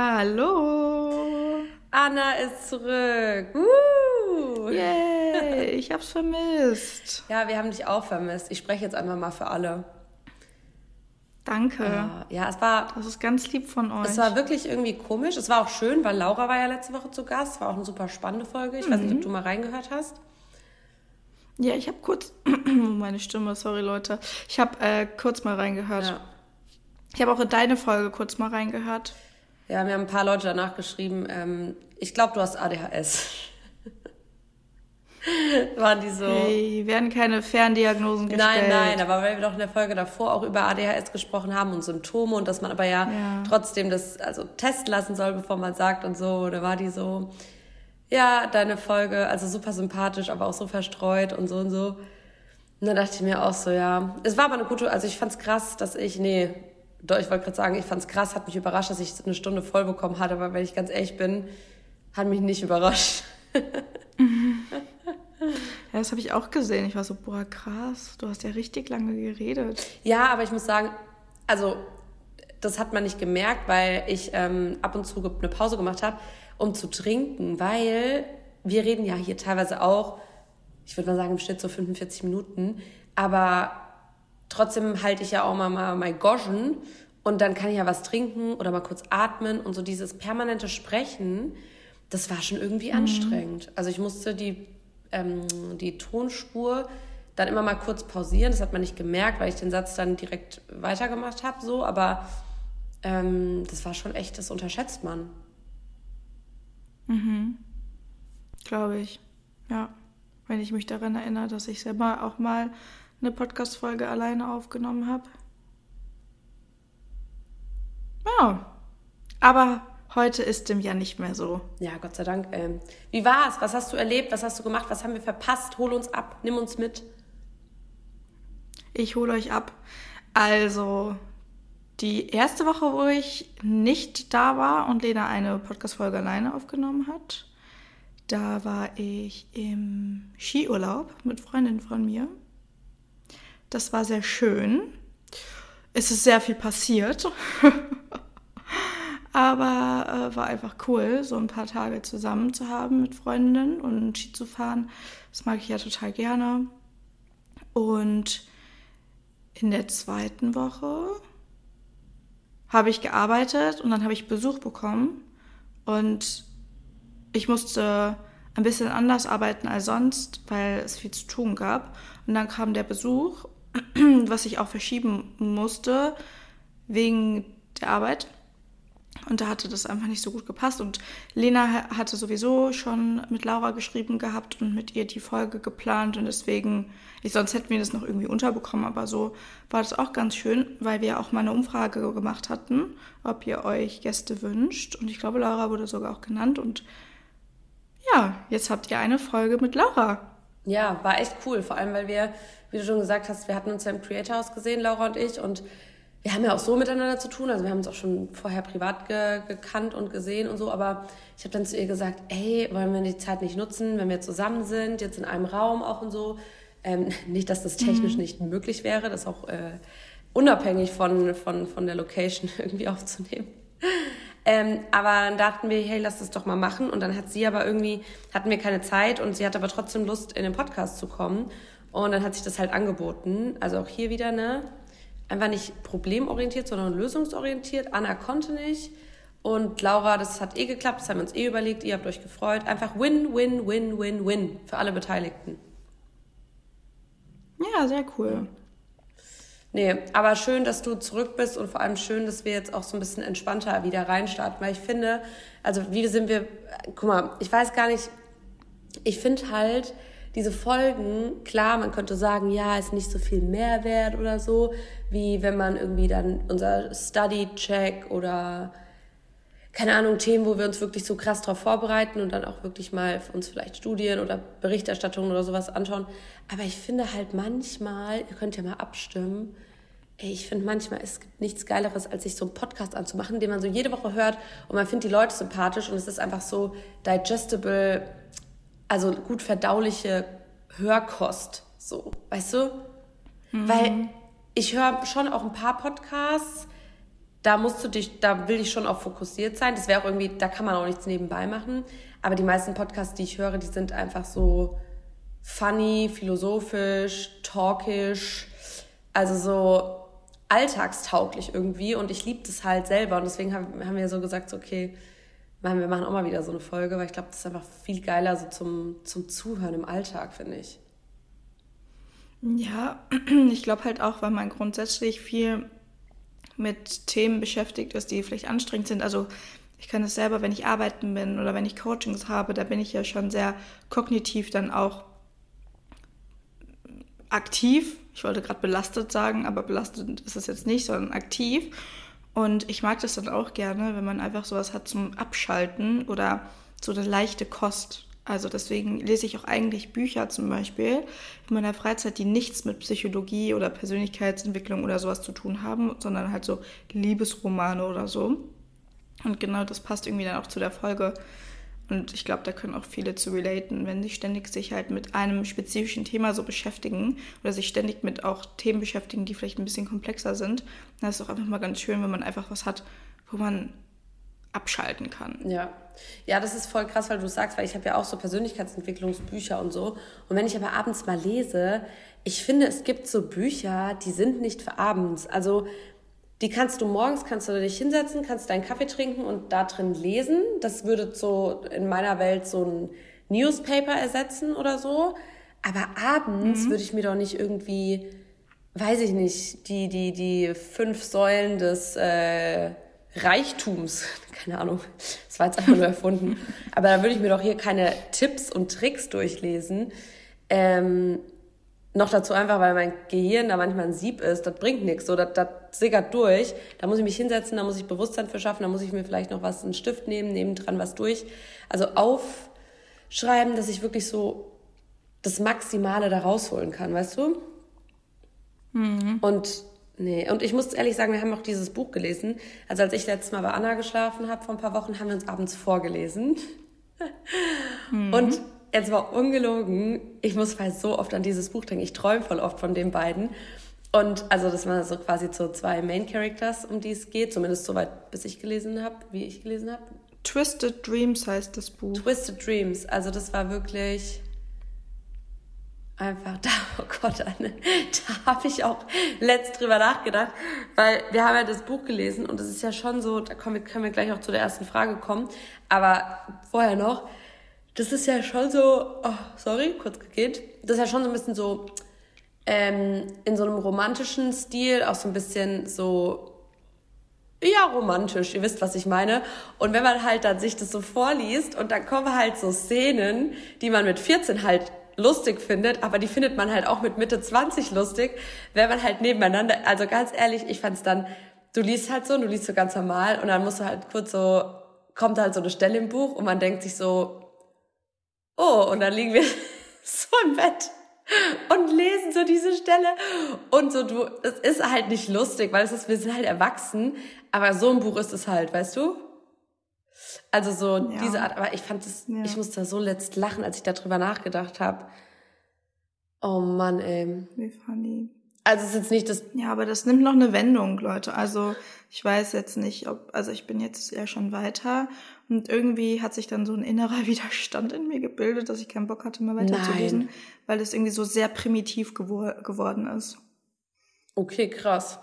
Hallo. Anna ist zurück. Uh. Yay, ich hab's vermisst. Ja, wir haben dich auch vermisst. Ich spreche jetzt einfach mal für alle. Danke. Ja, ja, es war. Das ist ganz lieb von euch. Es war wirklich irgendwie komisch. Es war auch schön, weil Laura war ja letzte Woche zu Gast. Es war auch eine super spannende Folge. Ich mhm. weiß nicht, ob du mal reingehört hast. Ja, ich habe kurz. meine Stimme, sorry Leute. Ich habe äh, kurz mal reingehört. Ja. Ich habe auch in deine Folge kurz mal reingehört. Ja, mir haben ein paar Leute danach geschrieben, ähm, ich glaube, du hast ADHS. Waren die so. Hey, werden keine Ferndiagnosen gestellt. Nein, nein, aber weil wir doch in der Folge davor auch über ADHS gesprochen haben und Symptome und dass man aber ja, ja. trotzdem das also testen lassen soll, bevor man sagt und so, da war die so, ja, deine Folge, also super sympathisch, aber auch so verstreut und so und so. Und dann dachte ich mir auch so, ja, es war aber eine gute, also ich fand's krass, dass ich, nee, ich wollte gerade sagen, ich fand es krass, hat mich überrascht, dass ich eine Stunde voll bekommen hatte, aber wenn ich ganz ehrlich bin, hat mich nicht überrascht. Ja, das habe ich auch gesehen. Ich war so, boah, krass, du hast ja richtig lange geredet. Ja, aber ich muss sagen, also das hat man nicht gemerkt, weil ich ähm, ab und zu eine Pause gemacht habe, um zu trinken, weil wir reden ja hier teilweise auch, ich würde mal sagen im Schnitt so 45 Minuten, aber trotzdem halte ich ja auch mal, mal mein Goschen und dann kann ich ja was trinken oder mal kurz atmen und so dieses permanente Sprechen, das war schon irgendwie mhm. anstrengend. Also ich musste die, ähm, die Tonspur dann immer mal kurz pausieren. Das hat man nicht gemerkt, weil ich den Satz dann direkt weitergemacht habe, so, aber ähm, das war schon echt, das unterschätzt man. Mhm. Glaube ich. Ja. Wenn ich mich daran erinnere, dass ich selber auch mal eine Podcast-Folge alleine aufgenommen habe. Ja, aber heute ist dem ja nicht mehr so. Ja, Gott sei Dank. Ähm, wie war's? Was hast du erlebt? Was hast du gemacht? Was haben wir verpasst? Hol uns ab, nimm uns mit. Ich hole euch ab. Also, die erste Woche, wo ich nicht da war und Lena eine Podcast-Folge alleine aufgenommen hat, da war ich im Skiurlaub mit Freundinnen von mir. Das war sehr schön. Es ist sehr viel passiert. Aber äh, war einfach cool, so ein paar Tage zusammen zu haben mit Freundinnen und Ski zu fahren. Das mag ich ja total gerne. Und in der zweiten Woche habe ich gearbeitet und dann habe ich Besuch bekommen. Und ich musste ein bisschen anders arbeiten als sonst, weil es viel zu tun gab. Und dann kam der Besuch was ich auch verschieben musste wegen der Arbeit. Und da hatte das einfach nicht so gut gepasst. Und Lena hatte sowieso schon mit Laura geschrieben gehabt und mit ihr die Folge geplant. Und deswegen, ich, sonst hätten wir das noch irgendwie unterbekommen. Aber so war das auch ganz schön, weil wir auch mal eine Umfrage gemacht hatten, ob ihr euch Gäste wünscht. Und ich glaube, Laura wurde sogar auch genannt. Und ja, jetzt habt ihr eine Folge mit Laura. Ja, war echt cool. Vor allem, weil wir wie du schon gesagt hast, wir hatten uns ja im Creator House gesehen, Laura und ich, und wir haben ja auch so miteinander zu tun. Also wir haben uns auch schon vorher privat ge gekannt und gesehen und so. Aber ich habe dann zu ihr gesagt, ey, wollen wir die Zeit nicht nutzen, wenn wir zusammen sind, jetzt in einem Raum auch und so. Ähm, nicht, dass das technisch mhm. nicht möglich wäre, das auch äh, unabhängig von, von, von der Location irgendwie aufzunehmen. Ähm, aber dann dachten wir, hey, lass das doch mal machen. Und dann hat sie aber irgendwie, hatten wir keine Zeit und sie hat aber trotzdem Lust, in den Podcast zu kommen. Und dann hat sich das halt angeboten. Also auch hier wieder, ne? Einfach nicht problemorientiert, sondern lösungsorientiert. Anna konnte nicht. Und Laura, das hat eh geklappt, das haben wir uns eh überlegt, ihr habt euch gefreut. Einfach win, win, win, win, win für alle Beteiligten. Ja, sehr cool. Nee, aber schön, dass du zurück bist und vor allem schön, dass wir jetzt auch so ein bisschen entspannter wieder reinstarten, weil ich finde, also wie sind wir, guck mal, ich weiß gar nicht, ich finde halt, diese Folgen, klar, man könnte sagen, ja, ist nicht so viel Mehrwert oder so, wie wenn man irgendwie dann unser Study-Check oder keine Ahnung, Themen, wo wir uns wirklich so krass darauf vorbereiten und dann auch wirklich mal uns vielleicht Studien oder Berichterstattungen oder sowas anschauen. Aber ich finde halt manchmal, ihr könnt ja mal abstimmen, ey, ich finde manchmal, es gibt nichts Geileres, als sich so einen Podcast anzumachen, den man so jede Woche hört und man findet die Leute sympathisch und es ist einfach so digestible also gut verdauliche Hörkost, so, weißt du? Mhm. Weil ich höre schon auch ein paar Podcasts, da musst du dich, da will ich schon auch fokussiert sein. Das wäre auch irgendwie, da kann man auch nichts nebenbei machen. Aber die meisten Podcasts, die ich höre, die sind einfach so funny, philosophisch, talkisch, also so alltagstauglich irgendwie. Und ich liebe das halt selber. Und deswegen haben, wir so gesagt, okay, machen, wir machen auch mal wieder so eine Folge, weil ich glaube, das ist einfach viel geiler so zum, zum Zuhören im Alltag, finde ich. Ja, ich glaube halt auch, weil man grundsätzlich viel mit Themen beschäftigt ist, die vielleicht anstrengend sind. Also ich kann es selber, wenn ich arbeiten bin oder wenn ich Coachings habe, da bin ich ja schon sehr kognitiv dann auch aktiv. Ich wollte gerade belastet sagen, aber belastet ist es jetzt nicht, sondern aktiv. Und ich mag das dann auch gerne, wenn man einfach sowas hat zum Abschalten oder so eine leichte Kost. Also deswegen lese ich auch eigentlich Bücher zum Beispiel in meiner Freizeit, die nichts mit Psychologie oder Persönlichkeitsentwicklung oder sowas zu tun haben, sondern halt so Liebesromane oder so. Und genau das passt irgendwie dann auch zu der Folge. Und ich glaube, da können auch viele zu relaten, wenn sie ständig sich halt mit einem spezifischen Thema so beschäftigen oder sich ständig mit auch Themen beschäftigen, die vielleicht ein bisschen komplexer sind. Dann ist es auch einfach mal ganz schön, wenn man einfach was hat, wo man abschalten kann. Ja. Ja, das ist voll krass, weil du sagst, weil ich habe ja auch so Persönlichkeitsentwicklungsbücher und so. Und wenn ich aber abends mal lese, ich finde, es gibt so Bücher, die sind nicht für abends. Also die kannst du morgens, kannst du dich hinsetzen, kannst deinen Kaffee trinken und da drin lesen. Das würde so in meiner Welt so ein Newspaper ersetzen oder so. Aber abends mhm. würde ich mir doch nicht irgendwie, weiß ich nicht, die, die, die fünf Säulen des äh, Reichtums, keine Ahnung, das war jetzt einfach nur erfunden, aber da würde ich mir doch hier keine Tipps und Tricks durchlesen. Ähm, noch dazu einfach, weil mein Gehirn da manchmal ein Sieb ist, das bringt nichts, so, das, das sickert durch. Da muss ich mich hinsetzen, da muss ich Bewusstsein für schaffen, da muss ich mir vielleicht noch was, einen Stift nehmen, nebendran was durch. Also aufschreiben, dass ich wirklich so das Maximale da rausholen kann, weißt du? Mhm. Und Nee, und ich muss ehrlich sagen, wir haben auch dieses Buch gelesen. Also als ich letztes Mal bei Anna geschlafen habe, vor ein paar Wochen, haben wir uns abends vorgelesen. Mhm. Und jetzt war ungelogen, ich muss halt so oft an dieses Buch denken. Ich träume voll oft von den beiden. Und also das waren so quasi so zwei Main Characters, um die es geht, zumindest soweit, bis ich gelesen habe, wie ich gelesen habe. Twisted Dreams heißt das Buch. Twisted Dreams, also das war wirklich einfach da, oh Gott, Anne, da habe ich auch letzt drüber nachgedacht, weil wir haben ja das Buch gelesen und es ist ja schon so, da können wir, können wir gleich auch zu der ersten Frage kommen, aber vorher noch, das ist ja schon so, oh, sorry, kurz geht, das ist ja schon so ein bisschen so ähm, in so einem romantischen Stil, auch so ein bisschen so ja, romantisch, ihr wisst, was ich meine. Und wenn man halt dann sich das so vorliest und dann kommen halt so Szenen, die man mit 14 halt lustig findet, aber die findet man halt auch mit Mitte 20 lustig, wenn man halt nebeneinander, also ganz ehrlich, ich fand's dann, du liest halt so, du liest so ganz normal und dann musst du halt kurz so, kommt halt so eine Stelle im Buch und man denkt sich so, oh, und dann liegen wir so im Bett und lesen so diese Stelle und so du es ist halt nicht lustig, weil es ist wir sind halt erwachsen, aber so ein Buch ist es halt, weißt du? Also so ja. diese Art, aber ich fand es, ja. ich musste so letzt lachen, als ich darüber nachgedacht habe. Oh Mann, ey. Wie funny. Also es ist jetzt nicht das. Ja, aber das nimmt noch eine Wendung, Leute. Also ich weiß jetzt nicht, ob, also ich bin jetzt ja schon weiter und irgendwie hat sich dann so ein innerer Widerstand in mir gebildet, dass ich keinen Bock hatte, mal weiterzulesen, weil es irgendwie so sehr primitiv gewor geworden ist. Okay, krass.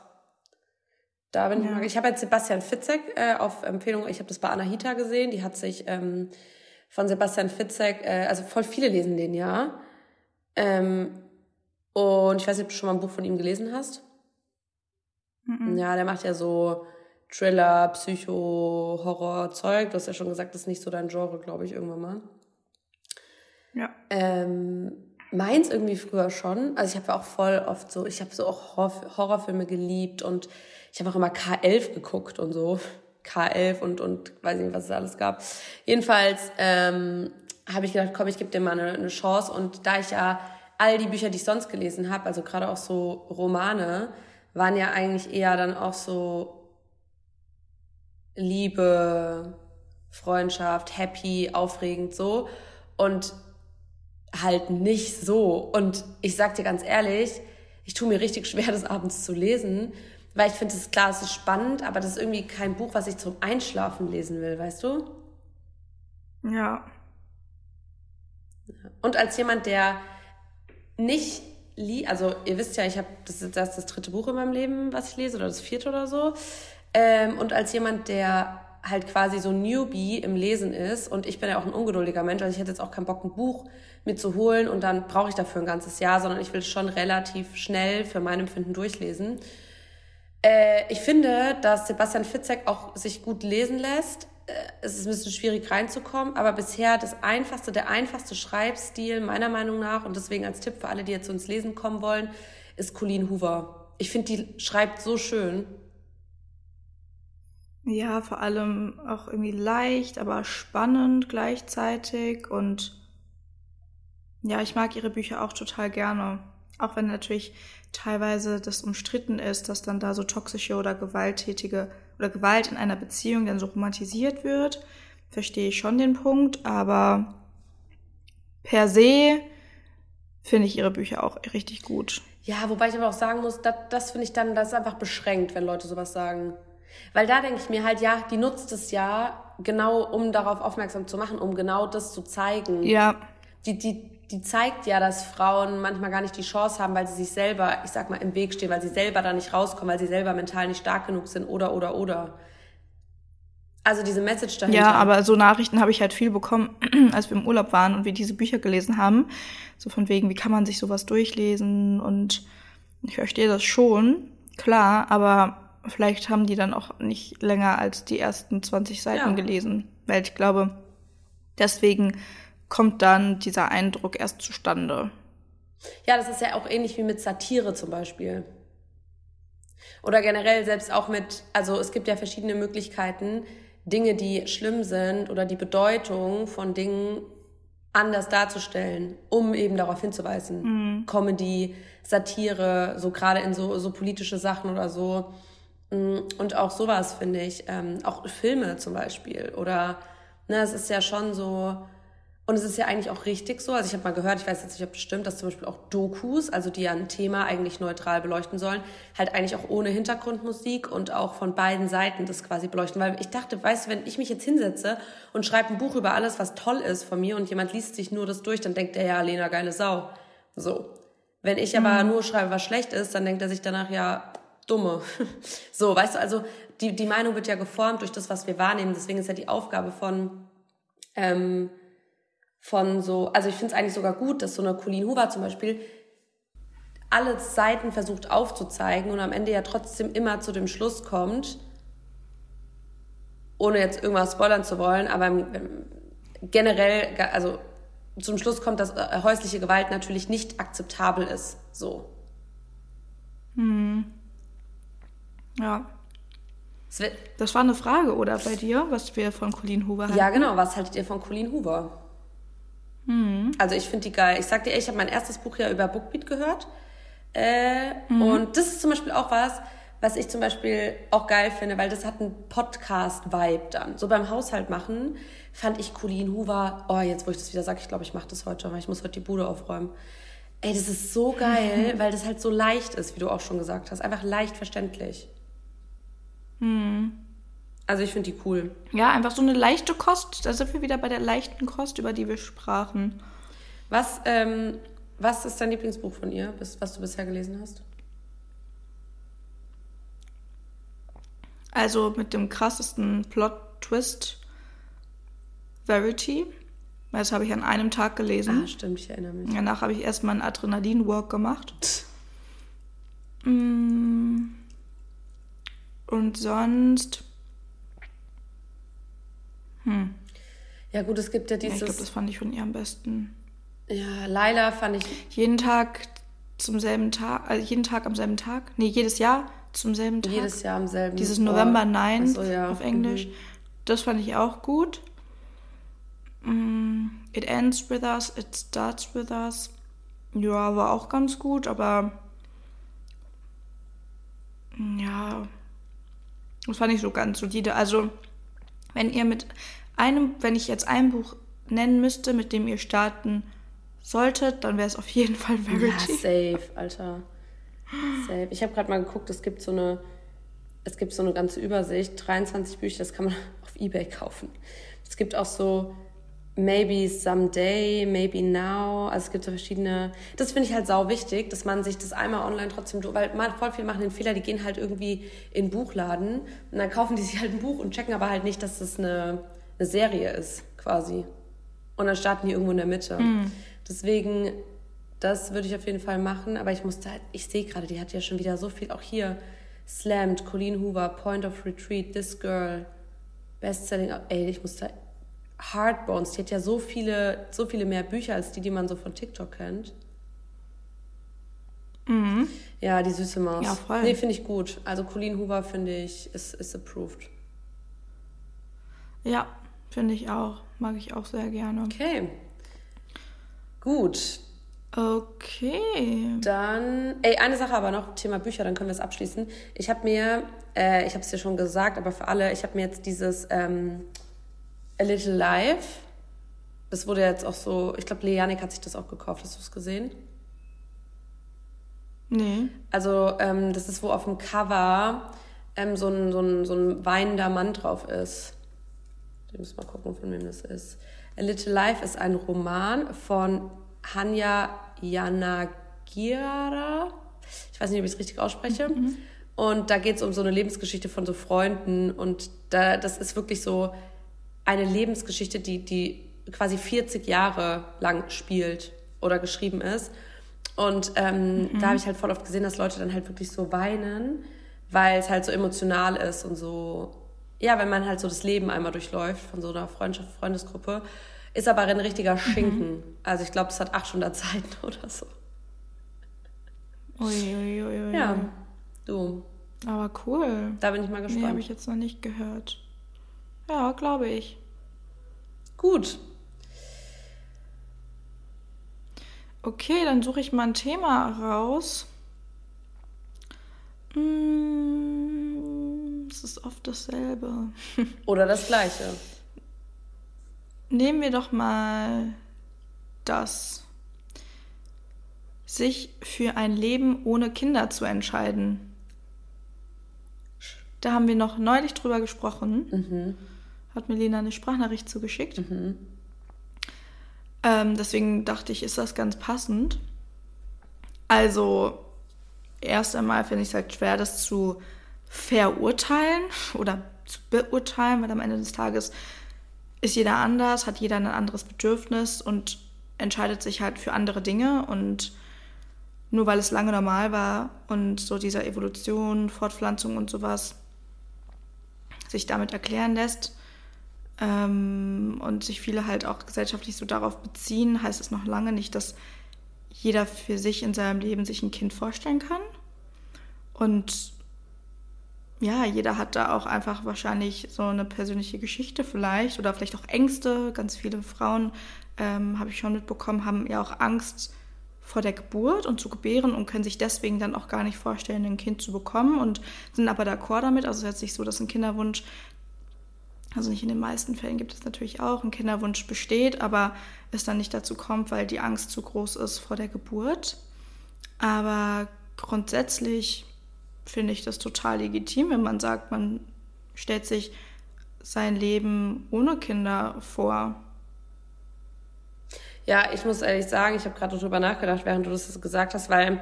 Da bin ja. ich mal. Ich habe jetzt Sebastian Fitzek äh, auf Empfehlung, ich habe das bei Anahita gesehen, die hat sich ähm, von Sebastian Fitzek, äh, also voll viele lesen den ja. Ähm, und ich weiß nicht, ob du schon mal ein Buch von ihm gelesen hast. Mhm. Ja, der macht ja so Thriller, Psycho, Horror, Zeug. Du hast ja schon gesagt, das ist nicht so dein Genre, glaube ich, irgendwann mal. Ja. Ähm, meins irgendwie früher schon. Also ich habe auch voll oft so, ich habe so auch Horrorfilme geliebt und ich habe auch immer K11 geguckt und so. K11 und, und weiß nicht, was es alles gab. Jedenfalls ähm, habe ich gedacht, komm, ich gebe dir mal eine, eine Chance. Und da ich ja all die Bücher, die ich sonst gelesen habe, also gerade auch so Romane, waren ja eigentlich eher dann auch so Liebe, Freundschaft, happy, aufregend so. Und halt nicht so. Und ich sag dir ganz ehrlich, ich tue mir richtig schwer, das abends zu lesen, Weil ich finde, es ist klar, es ist spannend, aber das ist irgendwie kein Buch, was ich zum Einschlafen lesen will, weißt du? Ja. Und als jemand, der nicht liest, also ihr wisst ja, ich habe das ist das dritte Buch in meinem Leben, was ich lese, oder das vierte oder so. Ähm, und als jemand, der halt quasi so Newbie im Lesen ist und ich bin ja auch ein ungeduldiger Mensch, also ich hätte jetzt auch keinen Bock, ein Buch mir zu holen und dann brauche ich dafür ein ganzes Jahr, sondern ich will schon relativ schnell für mein Empfinden durchlesen. Äh, ich finde, dass Sebastian Fitzek auch sich gut lesen lässt. Äh, es ist ein bisschen schwierig reinzukommen, aber bisher das einfachste, der einfachste Schreibstil meiner Meinung nach und deswegen als Tipp für alle, die jetzt ins Lesen kommen wollen, ist Colleen Hoover. Ich finde, die schreibt so schön. Ja, vor allem auch irgendwie leicht, aber spannend gleichzeitig. Und ja, ich mag ihre Bücher auch total gerne. Auch wenn natürlich teilweise das umstritten ist, dass dann da so toxische oder gewalttätige oder Gewalt in einer Beziehung dann so romantisiert wird, verstehe ich schon den Punkt, aber per se finde ich ihre Bücher auch richtig gut. Ja, wobei ich aber auch sagen muss, das, das finde ich dann, das ist einfach beschränkt, wenn Leute sowas sagen. Weil da denke ich mir halt, ja, die nutzt es ja genau, um darauf aufmerksam zu machen, um genau das zu zeigen. Ja. Die, die, die zeigt ja, dass Frauen manchmal gar nicht die Chance haben, weil sie sich selber, ich sag mal, im Weg stehen, weil sie selber da nicht rauskommen, weil sie selber mental nicht stark genug sind oder, oder, oder. Also diese Message dahinter. Ja, aber so Nachrichten habe ich halt viel bekommen, als wir im Urlaub waren und wir diese Bücher gelesen haben. So von wegen, wie kann man sich sowas durchlesen? Und ich verstehe das schon, klar, aber vielleicht haben die dann auch nicht länger als die ersten 20 Seiten ja. gelesen. Weil ich glaube, deswegen kommt dann dieser Eindruck erst zustande. Ja, das ist ja auch ähnlich wie mit Satire zum Beispiel. Oder generell selbst auch mit, also es gibt ja verschiedene Möglichkeiten, Dinge, die schlimm sind oder die Bedeutung von Dingen anders darzustellen, um eben darauf hinzuweisen. Mhm. Comedy, Satire, so gerade in so, so politische Sachen oder so. Mm, und auch sowas finde ich, ähm, auch Filme zum Beispiel. Oder, ne, es ist ja schon so, und es ist ja eigentlich auch richtig so. Also ich habe mal gehört, ich weiß jetzt nicht, ob das stimmt, dass zum Beispiel auch Dokus, also die ja ein Thema eigentlich neutral beleuchten sollen, halt eigentlich auch ohne Hintergrundmusik und auch von beiden Seiten das quasi beleuchten. Weil ich dachte, weißt du, wenn ich mich jetzt hinsetze und schreibe ein Buch über alles, was toll ist von mir und jemand liest sich nur das durch, dann denkt er ja, Lena, geile Sau. So. Wenn ich aber mhm. nur schreibe, was schlecht ist, dann denkt er sich danach, ja, dumme. so, weißt du, also die, die Meinung wird ja geformt durch das, was wir wahrnehmen. Deswegen ist ja die Aufgabe von, ähm, von so, also ich finde es eigentlich sogar gut, dass so eine Colleen Hoover zum Beispiel alle Seiten versucht aufzuzeigen und am Ende ja trotzdem immer zu dem Schluss kommt, ohne jetzt irgendwas spoilern zu wollen, aber generell, also zum Schluss kommt, dass äh, häusliche Gewalt natürlich nicht akzeptabel ist. So. Hm. Ja. Das war eine Frage, oder bei dir, was wir von Colleen Hoover hatten? Ja, genau. Was haltet ihr von Colleen Hoover? Mhm. Also ich finde die geil. Ich sag dir, ich habe mein erstes Buch ja über Bookbeat gehört. Äh, mhm. Und das ist zum Beispiel auch was, was ich zum Beispiel auch geil finde, weil das hat einen Podcast-Vibe dann. So beim Haushalt machen fand ich Colleen Hoover, oh, jetzt wo ich das wieder sage, ich glaube, ich mache das heute, weil ich muss heute die Bude aufräumen. Ey, das ist so geil, weil das halt so leicht ist, wie du auch schon gesagt hast. Einfach leicht verständlich. Mhm. Also ich finde die cool. Ja, einfach so eine leichte Kost. Da sind wir wieder bei der leichten Kost, über die wir sprachen. Was, ähm, was ist dein Lieblingsbuch von ihr, was du bisher gelesen hast? Also mit dem krassesten Plot-Twist Verity. Das habe ich an einem Tag gelesen. Ah, stimmt, ich erinnere mich. Danach habe ich erstmal einen Adrenalin-Walk gemacht. Mm. Und sonst hm. Ja, gut, es gibt ja dieses. Ich glaube, das fand ich von ihr am besten. Ja, Laila fand ich. Jeden Tag zum selben Tag, also jeden Tag am selben Tag? Nee, jedes Jahr zum selben Tag. Jedes Jahr am selben Tag. Dieses November oh. 9 so, ja. auf Englisch. Mhm. Das fand ich auch gut. Mm, it ends with us, it starts with us. Ja, war auch ganz gut, aber ja, das fand ich so ganz solide. Also wenn ihr mit einem, wenn ich jetzt ein Buch nennen müsste, mit dem ihr starten solltet, dann wäre es auf jeden Fall Verity. Ja, safe, Alter. Safe. Ich habe gerade mal geguckt, es gibt so eine es gibt so eine ganze Übersicht, 23 Bücher, das kann man auf Ebay kaufen. Es gibt auch so Maybe Someday, Maybe Now. Also es gibt so verschiedene. Das finde ich halt sau wichtig, dass man sich das einmal online trotzdem, weil man voll viel machen den Fehler, die gehen halt irgendwie in den Buchladen und dann kaufen die sich halt ein Buch und checken aber halt nicht, dass das eine, eine Serie ist, quasi. Und dann starten die irgendwo in der Mitte. Mhm. Deswegen, das würde ich auf jeden Fall machen. Aber ich musste halt, ich sehe gerade, die hat ja schon wieder so viel, auch hier, Slammed, Colleen Hoover, Point of Retreat, This Girl, Bestselling. Ey, ich Heartbones, die hat ja so viele, so viele mehr Bücher als die, die man so von TikTok kennt. Mhm. Ja, die süße Maus. Ja, voll. Nee, finde ich gut. Also Colleen Hoover finde ich, ist, ist approved. Ja, finde ich auch. Mag ich auch sehr gerne. Okay. Gut. Okay. Dann, ey, eine Sache aber noch, Thema Bücher, dann können wir es abschließen. Ich habe mir, äh, ich habe es dir schon gesagt, aber für alle, ich habe mir jetzt dieses ähm, A Little Life. Das wurde jetzt auch so, ich glaube, Leanik hat sich das auch gekauft. Hast du es gesehen? Nee. Also, ähm, das ist, wo auf dem Cover ähm, so, ein, so, ein, so ein weinender Mann drauf ist. Ich muss mal gucken, von wem das ist. A Little Life ist ein Roman von Hanya Yanagira. Ich weiß nicht, ob ich es richtig ausspreche. Mhm. Und da geht es um so eine Lebensgeschichte von so Freunden. Und da, das ist wirklich so eine Lebensgeschichte, die, die quasi 40 Jahre lang spielt oder geschrieben ist. Und ähm, mhm. da habe ich halt voll oft gesehen, dass Leute dann halt wirklich so weinen, weil es halt so emotional ist und so, ja, wenn man halt so das Leben einmal durchläuft von so einer Freundschaft, Freundesgruppe, ist aber ein richtiger mhm. Schinken. Mhm. Also ich glaube, es hat 800 Seiten oder so. Uiuiui. Ui, ui, ja, du. Aber cool. Da bin ich mal gespannt. Nee, habe ich jetzt noch nicht gehört. Ja, glaube ich. Gut. Okay, dann suche ich mal ein Thema raus. Hm, es ist oft dasselbe. Oder das gleiche. Nehmen wir doch mal das. Sich für ein Leben ohne Kinder zu entscheiden. Da haben wir noch neulich drüber gesprochen. Mhm hat mir Lena eine Sprachnachricht zugeschickt. Mhm. Ähm, deswegen dachte ich, ist das ganz passend. Also, erst einmal finde ich es halt schwer, das zu verurteilen oder zu beurteilen, weil am Ende des Tages ist jeder anders, hat jeder ein anderes Bedürfnis und entscheidet sich halt für andere Dinge und nur weil es lange normal war und so dieser Evolution, Fortpflanzung und sowas sich damit erklären lässt, ähm, und sich viele halt auch gesellschaftlich so darauf beziehen, heißt es noch lange nicht, dass jeder für sich in seinem Leben sich ein Kind vorstellen kann. Und ja, jeder hat da auch einfach wahrscheinlich so eine persönliche Geschichte vielleicht oder vielleicht auch Ängste. Ganz viele Frauen, ähm, habe ich schon mitbekommen, haben ja auch Angst vor der Geburt und zu gebären und können sich deswegen dann auch gar nicht vorstellen, ein Kind zu bekommen und sind aber d'accord damit. Also es ist jetzt nicht so, dass ein Kinderwunsch also nicht in den meisten Fällen gibt es natürlich auch, ein Kinderwunsch besteht, aber es dann nicht dazu kommt, weil die Angst zu groß ist vor der Geburt. Aber grundsätzlich finde ich das total legitim, wenn man sagt, man stellt sich sein Leben ohne Kinder vor. Ja, ich muss ehrlich sagen, ich habe gerade darüber nachgedacht, während du das gesagt hast, weil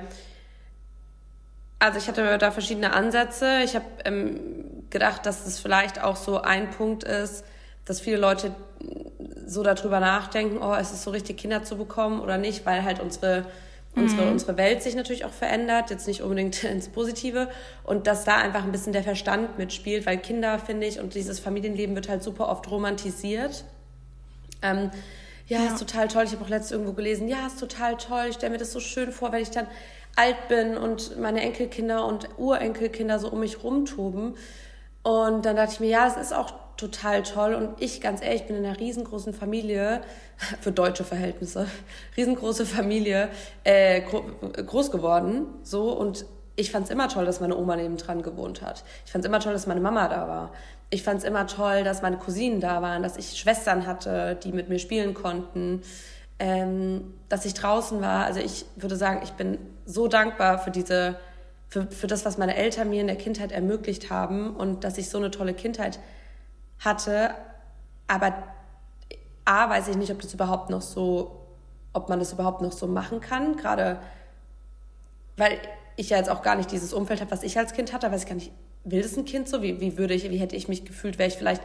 also ich hatte da verschiedene Ansätze. Ich habe ähm, gedacht, dass es vielleicht auch so ein Punkt ist, dass viele Leute so darüber nachdenken, oh, ist es so richtig, Kinder zu bekommen oder nicht, weil halt unsere unsere, mhm. unsere Welt sich natürlich auch verändert, jetzt nicht unbedingt ins Positive und dass da einfach ein bisschen der Verstand mitspielt, weil Kinder, finde ich, und dieses Familienleben wird halt super oft romantisiert. Ähm, ja, ja, ist total toll. Ich habe auch letztens irgendwo gelesen, ja, ist total toll. Ich stelle mir das so schön vor, wenn ich dann alt bin und meine Enkelkinder und Urenkelkinder so um mich rumtoben. Und dann dachte ich mir, ja, es ist auch total toll. Und ich, ganz ehrlich, bin in einer riesengroßen Familie, für deutsche Verhältnisse, riesengroße Familie, äh, groß geworden. So, und ich fand es immer toll, dass meine Oma nebendran gewohnt hat. Ich fand es immer toll, dass meine Mama da war. Ich fand es immer toll, dass meine Cousinen da waren, dass ich Schwestern hatte, die mit mir spielen konnten ähm, dass ich draußen war. Also ich würde sagen, ich bin so dankbar für diese, für, für das, was meine Eltern mir in der Kindheit ermöglicht haben und dass ich so eine tolle Kindheit hatte. Aber A, weiß ich nicht, ob das überhaupt noch so, ob man das überhaupt noch so machen kann. Gerade weil ich ja jetzt auch gar nicht dieses Umfeld habe, was ich als Kind hatte, weiß ich gar nicht, will das ein Kind so? Wie, wie würde ich, wie hätte ich mich gefühlt, wäre ich vielleicht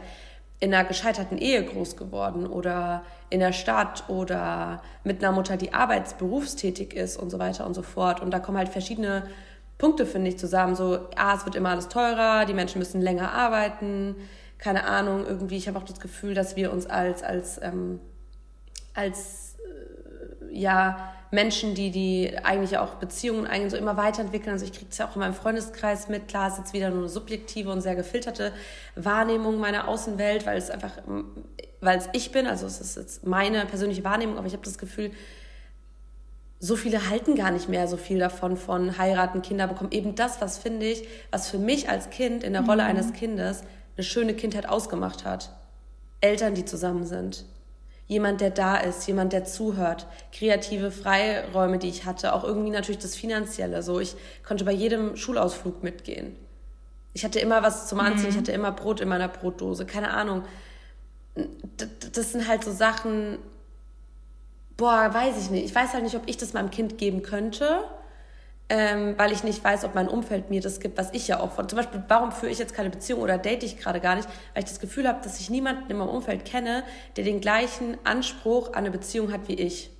in einer gescheiterten Ehe groß geworden oder in der Stadt oder mit einer Mutter, die arbeitsberufstätig ist und so weiter und so fort. Und da kommen halt verschiedene Punkte, finde ich, zusammen. So, ah, es wird immer alles teurer, die Menschen müssen länger arbeiten, keine Ahnung, irgendwie. Ich habe auch das Gefühl, dass wir uns als, als, ähm, als äh, ja, Menschen, die, die eigentlich auch Beziehungen eigentlich so immer weiterentwickeln. Also ich kriege es ja auch in meinem Freundeskreis mit. Klar, ist jetzt wieder nur eine subjektive und sehr gefilterte Wahrnehmung meiner Außenwelt, weil es einfach, weil es ich bin, also es ist jetzt meine persönliche Wahrnehmung, aber ich habe das Gefühl, so viele halten gar nicht mehr so viel davon, von heiraten, Kinder bekommen. Eben das, was finde ich, was für mich als Kind in der Rolle mhm. eines Kindes eine schöne Kindheit ausgemacht hat. Eltern, die zusammen sind. Jemand, der da ist, jemand, der zuhört. Kreative Freiräume, die ich hatte. Auch irgendwie natürlich das Finanzielle. So, ich konnte bei jedem Schulausflug mitgehen. Ich hatte immer was zum Anziehen, mhm. ich hatte immer Brot in meiner Brotdose. Keine Ahnung. Das sind halt so Sachen, boah, weiß ich nicht. Ich weiß halt nicht, ob ich das meinem Kind geben könnte, ähm, weil ich nicht weiß, ob mein Umfeld mir das gibt, was ich ja auch von. Zum Beispiel, warum führe ich jetzt keine Beziehung oder date ich gerade gar nicht? Weil ich das Gefühl habe, dass ich niemanden in meinem Umfeld kenne, der den gleichen Anspruch an eine Beziehung hat wie ich.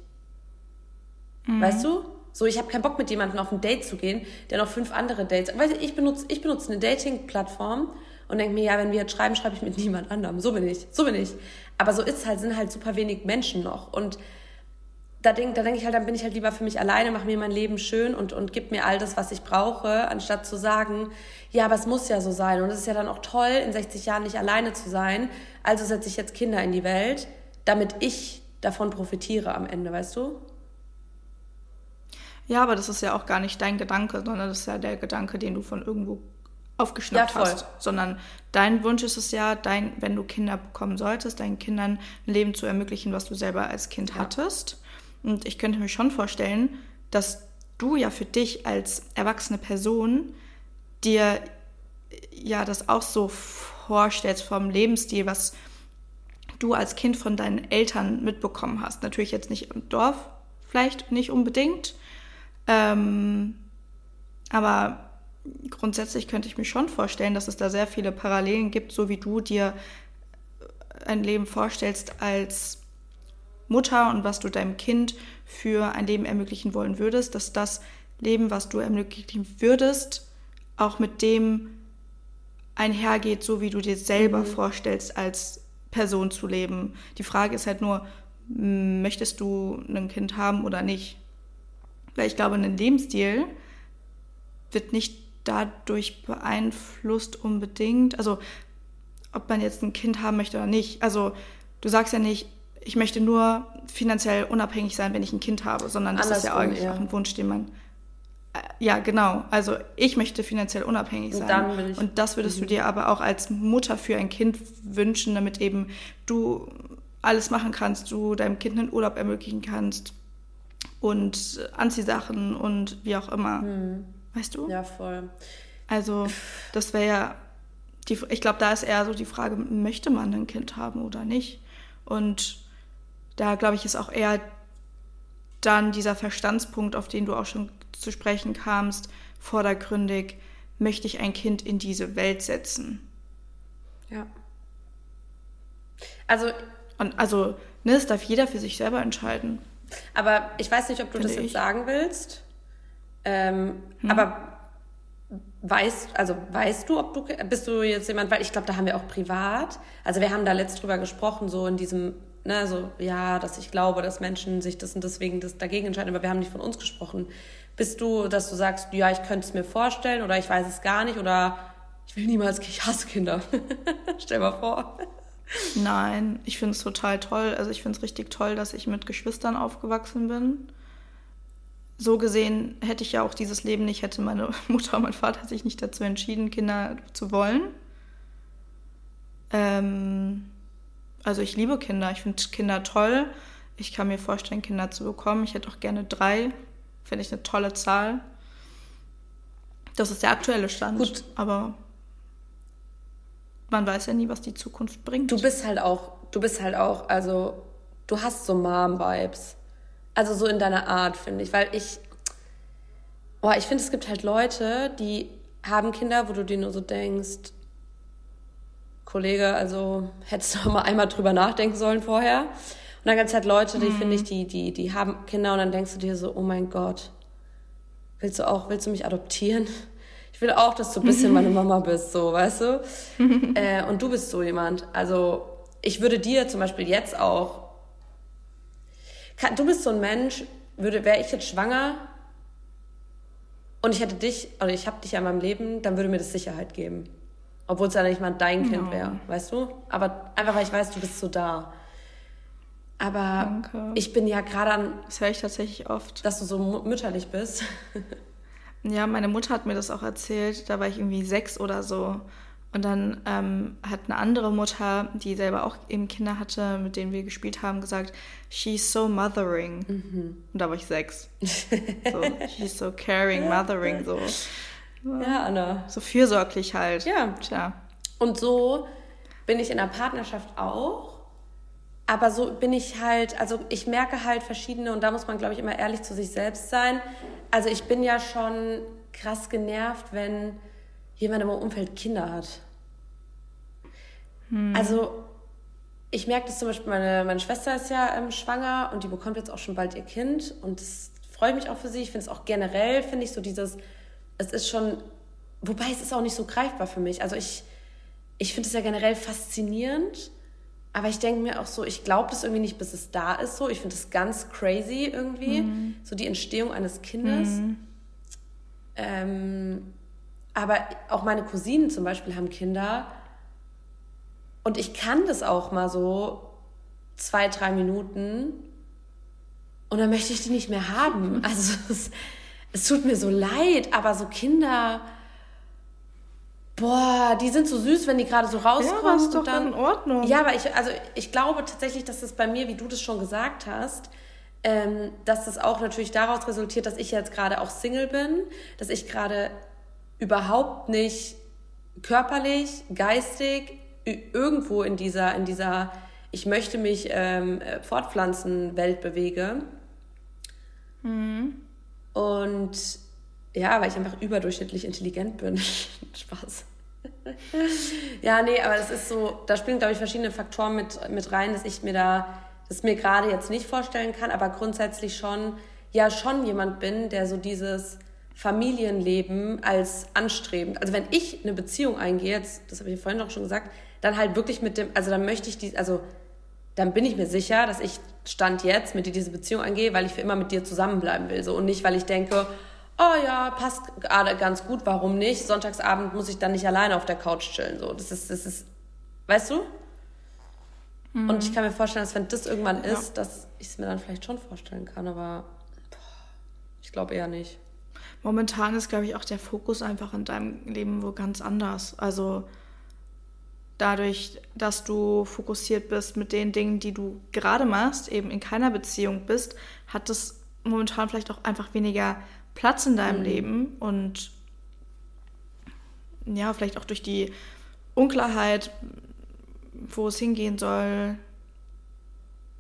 Mhm. Weißt du? So, ich habe keinen Bock mit jemandem auf ein Date zu gehen, der noch fünf andere Dates. Weißt du, ich benutze, ich benutze eine Dating-Plattform und denke mir, ja, wenn wir jetzt schreiben, schreibe ich mit niemand anderem. So bin ich, so bin ich. Aber so ist halt, sind halt super wenig Menschen noch. Und da denke da denk ich halt, dann bin ich halt lieber für mich alleine, mache mir mein Leben schön und, und gib mir all das, was ich brauche, anstatt zu sagen, ja, aber es muss ja so sein. Und es ist ja dann auch toll, in 60 Jahren nicht alleine zu sein. Also setze ich jetzt Kinder in die Welt, damit ich davon profitiere am Ende, weißt du? Ja, aber das ist ja auch gar nicht dein Gedanke, sondern das ist ja der Gedanke, den du von irgendwo aufgeschnappt ja, hast. Sondern dein Wunsch ist es ja, dein, wenn du Kinder bekommen solltest, deinen Kindern ein Leben zu ermöglichen, was du selber als Kind ja. hattest. Und ich könnte mir schon vorstellen, dass du ja für dich als erwachsene Person dir ja das auch so vorstellst vom Lebensstil, was du als Kind von deinen Eltern mitbekommen hast. Natürlich jetzt nicht im Dorf, vielleicht nicht unbedingt. Ähm, aber grundsätzlich könnte ich mir schon vorstellen, dass es da sehr viele Parallelen gibt, so wie du dir ein Leben vorstellst als Mutter und was du deinem Kind für ein Leben ermöglichen wollen würdest, dass das Leben, was du ermöglichen würdest, auch mit dem einhergeht, so wie du dir selber mhm. vorstellst, als Person zu leben. Die Frage ist halt nur, möchtest du ein Kind haben oder nicht? Weil ich glaube, ein Lebensstil wird nicht dadurch beeinflusst unbedingt, also ob man jetzt ein Kind haben möchte oder nicht. Also du sagst ja nicht, ich möchte nur finanziell unabhängig sein, wenn ich ein Kind habe, sondern das Andersrum, ist ja eigentlich ja. auch ein Wunsch, den man. Äh, ja, genau. Also ich möchte finanziell unabhängig sein. Und, Und das würdest mhm. du dir aber auch als Mutter für ein Kind wünschen, damit eben du alles machen kannst, du deinem Kind einen Urlaub ermöglichen kannst und Anziehsachen und wie auch immer. Mhm. Weißt du? Ja, voll. Also das wäre ja, die, ich glaube, da ist eher so die Frage, möchte man ein Kind haben oder nicht? Und da glaube ich, ist auch eher dann dieser Verstandspunkt, auf den du auch schon zu sprechen kamst, vordergründig, möchte ich ein Kind in diese Welt setzen. Ja. Also. Und also, ne, es darf jeder für sich selber entscheiden. Aber ich weiß nicht, ob du das jetzt ich. sagen willst. Ähm, hm. Aber weißt, also weißt du, ob du bist du jetzt jemand, weil ich glaube, da haben wir auch privat. Also wir haben da letzt drüber gesprochen, so in diesem ne, so, ja, dass ich glaube, dass Menschen sich das und deswegen das dagegen entscheiden, aber wir haben nicht von uns gesprochen. Bist du, dass du sagst, ja, ich könnte es mir vorstellen oder ich weiß es gar nicht oder ich will niemals, ich hasse Kinder. Stell mal vor. Nein, ich finde es total toll. Also ich finde es richtig toll, dass ich mit Geschwistern aufgewachsen bin. So gesehen hätte ich ja auch dieses Leben nicht, hätte meine Mutter und mein Vater sich nicht dazu entschieden, Kinder zu wollen. Ähm, also ich liebe Kinder, ich finde Kinder toll. Ich kann mir vorstellen, Kinder zu bekommen. Ich hätte auch gerne drei. Finde ich eine tolle Zahl. Das ist der aktuelle Stand. Gut. Aber man weiß ja nie, was die Zukunft bringt. Du bist halt auch, du bist halt auch, also du hast so Mom-Vibes. Also so in deiner Art, finde ich. Weil ich, boah, ich finde, es gibt halt Leute, die haben Kinder, wo du dir nur so denkst, Kollege, also hättest du mal einmal drüber nachdenken sollen vorher. Und dann gibt es halt Leute, die mhm. finde ich, die, die, die haben Kinder und dann denkst du dir so, oh mein Gott, willst du auch, willst du mich adoptieren? Ich will auch, dass du ein bisschen meine Mama bist, so, weißt du? äh, und du bist so jemand. Also, ich würde dir zum Beispiel jetzt auch, du bist so ein Mensch, würde, wäre ich jetzt schwanger und ich hätte dich, oder ich habe dich ja in meinem Leben, dann würde mir das Sicherheit geben. Obwohl es ja nicht mal dein Kind no. wäre, weißt du? Aber einfach, weil ich weiß, du bist so da. Aber Danke. ich bin ja gerade an. Das höre ich tatsächlich oft. Dass du so mütterlich bist. ja, meine Mutter hat mir das auch erzählt. Da war ich irgendwie sechs oder so. Und dann ähm, hat eine andere Mutter, die selber auch eben Kinder hatte, mit denen wir gespielt haben, gesagt, she's so mothering. Mhm. Und da war ich sechs. so, she's so caring, mothering, so. Ja, Anna. So fürsorglich halt. Ja. Tja. Und so bin ich in der Partnerschaft auch. Aber so bin ich halt, also ich merke halt verschiedene, und da muss man, glaube ich, immer ehrlich zu sich selbst sein. Also ich bin ja schon krass genervt, wenn jemand im Umfeld Kinder hat. Hm. Also ich merke das zum Beispiel, meine, meine Schwester ist ja ähm, schwanger und die bekommt jetzt auch schon bald ihr Kind und das freut mich auch für sie. Ich finde es auch generell, finde ich so dieses, es ist schon, wobei es ist auch nicht so greifbar für mich. Also ich, ich finde es ja generell faszinierend aber ich denke mir auch so, ich glaube das irgendwie nicht, bis es da ist. So, ich finde es ganz crazy irgendwie, mhm. so die Entstehung eines Kindes. Mhm. Ähm, aber auch meine Cousinen zum Beispiel haben Kinder und ich kann das auch mal so zwei, drei Minuten und dann möchte ich die nicht mehr haben. Also es, es tut mir so leid, aber so Kinder Boah, die sind so süß, wenn die gerade so rauskommen. Ja, ist doch dann, in Ordnung. Ja, aber ich, also ich glaube tatsächlich, dass das bei mir, wie du das schon gesagt hast, ähm, dass das auch natürlich daraus resultiert, dass ich jetzt gerade auch Single bin, dass ich gerade überhaupt nicht körperlich, geistig irgendwo in dieser, in dieser ich möchte mich ähm, äh, fortpflanzen Welt bewege. Mhm. Und ja, weil ich einfach überdurchschnittlich intelligent bin. Spaß. ja, nee, aber das ist so, da spielen, glaube ich, verschiedene Faktoren mit, mit rein, dass ich mir da, das mir gerade jetzt nicht vorstellen kann, aber grundsätzlich schon, ja, schon jemand bin, der so dieses Familienleben als anstrebend, also wenn ich eine Beziehung eingehe, jetzt, das habe ich vorhin auch schon gesagt, dann halt wirklich mit dem, also dann möchte ich die, also dann bin ich mir sicher, dass ich Stand jetzt mit dir diese Beziehung eingehe, weil ich für immer mit dir zusammenbleiben will, so und nicht, weil ich denke, oh ja, passt gerade ganz gut, warum nicht? Sonntagsabend muss ich dann nicht alleine auf der Couch chillen. So, das ist, das ist, weißt du? Mhm. Und ich kann mir vorstellen, dass wenn das irgendwann ja. ist, dass ich es mir dann vielleicht schon vorstellen kann, aber ich glaube eher nicht. Momentan ist, glaube ich, auch der Fokus einfach in deinem Leben wo ganz anders. Also dadurch, dass du fokussiert bist mit den Dingen, die du gerade machst, eben in keiner Beziehung bist, hat es momentan vielleicht auch einfach weniger Platz in deinem mhm. Leben und ja, vielleicht auch durch die Unklarheit, wo es hingehen soll,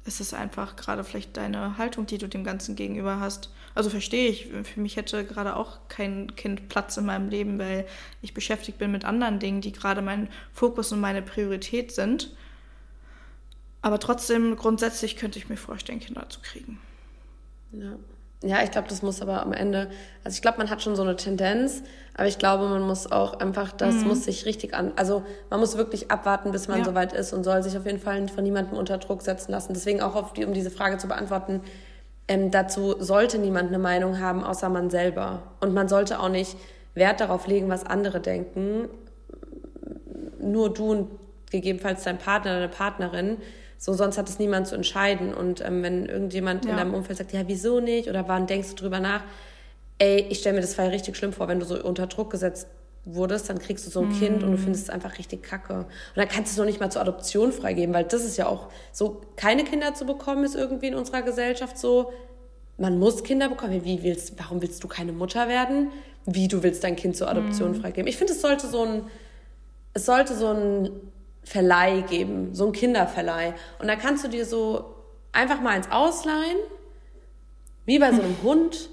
ist es einfach gerade vielleicht deine Haltung, die du dem Ganzen gegenüber hast. Also verstehe ich, für mich hätte gerade auch kein Kind Platz in meinem Leben, weil ich beschäftigt bin mit anderen Dingen, die gerade mein Fokus und meine Priorität sind. Aber trotzdem, grundsätzlich könnte ich mir vorstellen, Kinder zu kriegen. Ja. Ja, ich glaube, das muss aber am Ende, also ich glaube, man hat schon so eine Tendenz, aber ich glaube, man muss auch einfach, das mhm. muss sich richtig an, also man muss wirklich abwarten, bis man ja. soweit ist und soll sich auf jeden Fall von niemandem unter Druck setzen lassen. Deswegen auch, auf die, um diese Frage zu beantworten, ähm, dazu sollte niemand eine Meinung haben, außer man selber. Und man sollte auch nicht Wert darauf legen, was andere denken. Nur du und gegebenenfalls dein Partner, deine Partnerin so, sonst hat es niemand zu entscheiden. Und ähm, wenn irgendjemand ja. in deinem Umfeld sagt, ja, wieso nicht? Oder wann denkst du drüber nach? Ey, ich stelle mir das Fall richtig schlimm vor, wenn du so unter Druck gesetzt wurdest, dann kriegst du so ein mm. Kind und du findest es einfach richtig kacke. Und dann kannst du es noch nicht mal zur Adoption freigeben, weil das ist ja auch so, keine Kinder zu bekommen ist irgendwie in unserer Gesellschaft so, man muss Kinder bekommen. Wie willst, warum willst du keine Mutter werden? wie du willst dein Kind zur Adoption mhm. freigeben. Ich finde, es sollte so ein, es sollte so ein Verleih geben, so ein Kinderverleih. Und da kannst du dir so einfach mal eins ausleihen, wie bei so einem Hund.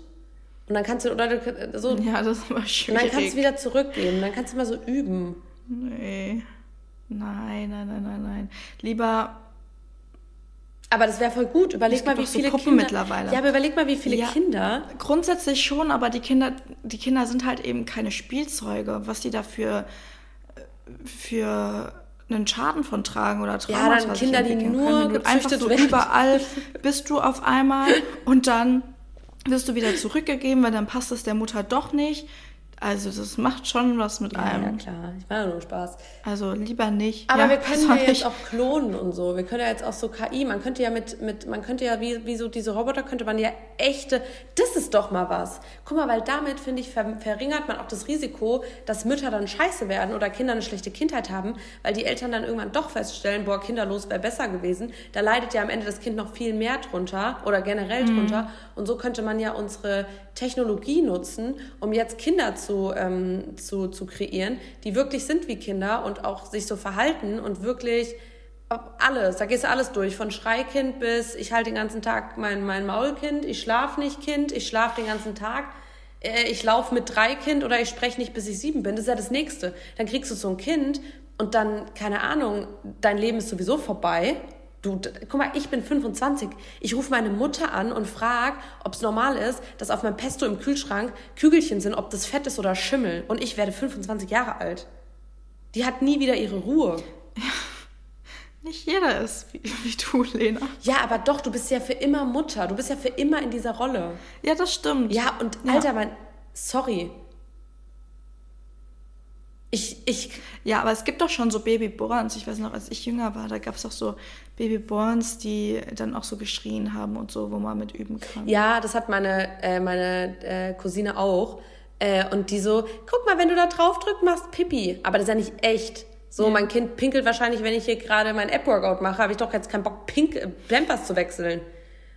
Und dann kannst du, oder du, so. Ja, das ist immer schwierig. Und dann kannst du wieder zurückgeben. Dann kannst du mal so üben. Nee. Nein, nein, nein, nein, nein. Lieber. Aber das wäre voll gut. Überleg mal, wie viele so Kinder. mittlerweile. Ja, aber überleg mal, wie viele ja, Kinder. Grundsätzlich schon, aber die Kinder, die Kinder sind halt eben keine Spielzeuge. Was die dafür für einen Schaden von tragen oder Traumata Ja, dann Kinder, die nur können, einfach so werden. überall bist du auf einmal und dann wirst du wieder zurückgegeben, weil dann passt es der Mutter doch nicht. Also das macht schon was mit ja, einem. Ja, klar. Ich war ja nur Spaß. Also lieber nicht. Aber ja, wir können ja jetzt auch klonen und so. Wir können ja jetzt auch so KI. Man könnte ja mit, mit man könnte ja wie, wie so diese Roboter, könnte man ja echte, das ist doch mal was. Guck mal, weil damit, finde ich, ver, verringert man auch das Risiko, dass Mütter dann scheiße werden oder Kinder eine schlechte Kindheit haben, weil die Eltern dann irgendwann doch feststellen, boah, kinderlos wäre besser gewesen. Da leidet ja am Ende das Kind noch viel mehr drunter oder generell mhm. drunter. Und so könnte man ja unsere Technologie nutzen, um jetzt Kinder zu, ähm, zu, zu kreieren, die wirklich sind wie Kinder und auch sich so verhalten und wirklich alles, da gehst du alles durch, von Schreikind bis ich halte den ganzen Tag mein, mein Maulkind, ich schlafe nicht Kind, ich schlafe den ganzen Tag, äh, ich laufe mit drei Kind oder ich spreche nicht, bis ich sieben bin. Das ist ja das Nächste. Dann kriegst du so ein Kind und dann, keine Ahnung, dein Leben ist sowieso vorbei Du, guck mal, ich bin 25. Ich rufe meine Mutter an und frage, ob es normal ist, dass auf meinem Pesto im Kühlschrank Kügelchen sind, ob das Fett ist oder Schimmel. Und ich werde 25 Jahre alt. Die hat nie wieder ihre Ruhe. Ja, nicht jeder ist wie, wie, du, Lena. Ja, aber doch, du bist ja für immer Mutter. Du bist ja für immer in dieser Rolle. Ja, das stimmt. Ja, und Alter, ja. mein, sorry. Ich, ich. Ja, aber es gibt doch schon so Babyborns. Ich weiß noch, als ich jünger war, da gab es doch so Babyborns, die dann auch so geschrien haben und so, wo man mit üben kann. Ja, das hat meine, äh, meine äh, Cousine auch. Äh, und die so, guck mal, wenn du da drauf drückst, machst Pipi. Aber das ist ja nicht echt. So, ja. mein Kind pinkelt wahrscheinlich, wenn ich hier gerade mein App-Workout mache, habe ich doch jetzt keinen Bock, Pink äh, Pampers zu wechseln.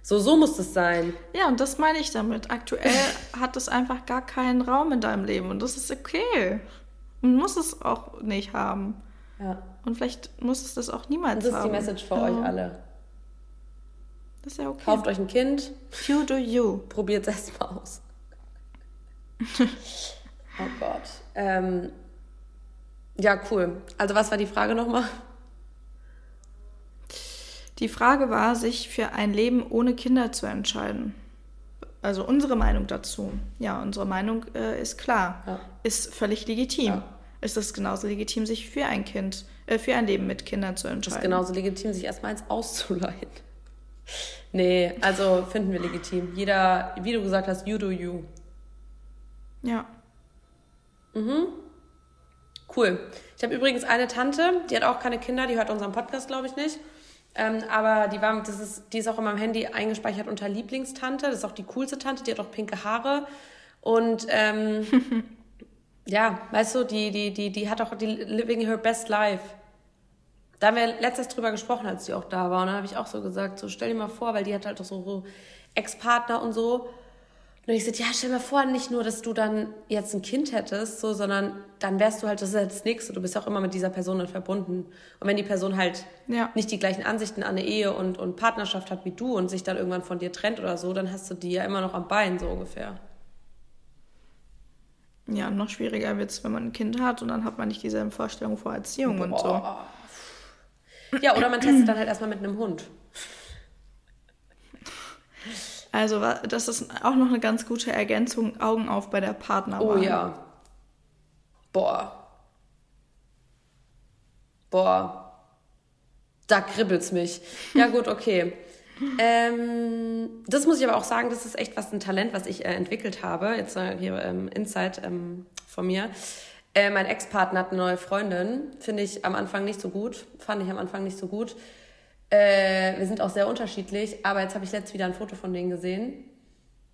So, so muss es sein. Ja, und das meine ich damit. Aktuell hat es einfach gar keinen Raum in deinem Leben und das ist okay. Und muss es auch nicht haben. Ja. Und vielleicht muss es das auch niemals haben. Das ist die Message für ja. euch alle. Das ist ja okay. Kauft euch ein Kind. You do you. Probiert es erstmal aus. oh Gott. Ähm, ja, cool. Also was war die Frage nochmal? Die Frage war, sich für ein Leben ohne Kinder zu entscheiden. Also unsere Meinung dazu. Ja, unsere Meinung äh, ist klar. Ja. Ist völlig legitim. Ja. Ist es genauso legitim, sich für ein Kind, äh, für ein Leben mit Kindern zu entscheiden? Ist genauso legitim, sich erstmal eins auszuleihen. Nee, also finden wir legitim. Jeder, wie du gesagt hast, you do you. Ja. Mhm. Cool. Ich habe übrigens eine Tante, die hat auch keine Kinder, die hört unseren Podcast, glaube ich, nicht. Ähm, aber die, war, das ist, die ist auch in meinem Handy eingespeichert unter Lieblingstante. Das ist auch die coolste Tante, die hat auch pinke Haare. Und ähm, ja, weißt du, die, die, die, die hat auch die Living Her Best Life. Da haben wir letztes drüber gesprochen, als die auch da war. Und da habe ich auch so gesagt, so stell dir mal vor, weil die hat halt auch so, so Ex-Partner und so. Und ich sagte, ja, stell dir mal vor, nicht nur, dass du dann jetzt ein Kind hättest, so, sondern dann wärst du halt, das ist halt das Nächste. Du bist auch immer mit dieser Person dann verbunden. Und wenn die Person halt ja. nicht die gleichen Ansichten an eine Ehe und, und Partnerschaft hat wie du und sich dann irgendwann von dir trennt oder so, dann hast du die ja immer noch am Bein, so ungefähr. Ja, noch schwieriger wird es, wenn man ein Kind hat und dann hat man nicht dieselben Vorstellungen vor Erziehung Boah. und so. Ja, oder man testet dann halt erstmal mit einem Hund. Also, das ist auch noch eine ganz gute Ergänzung, Augen auf bei der Partnerwahl. Oh ja. Boah. Boah. Da kribbelt's mich. Ja, gut, okay. ähm, das muss ich aber auch sagen, das ist echt was ein Talent, was ich äh, entwickelt habe. Jetzt äh, hier ähm, Insight ähm, von mir. Äh, mein Ex-Partner hat eine neue Freundin. Finde ich am Anfang nicht so gut. Fand ich am Anfang nicht so gut. Äh, wir sind auch sehr unterschiedlich, aber jetzt habe ich letztens wieder ein Foto von denen gesehen.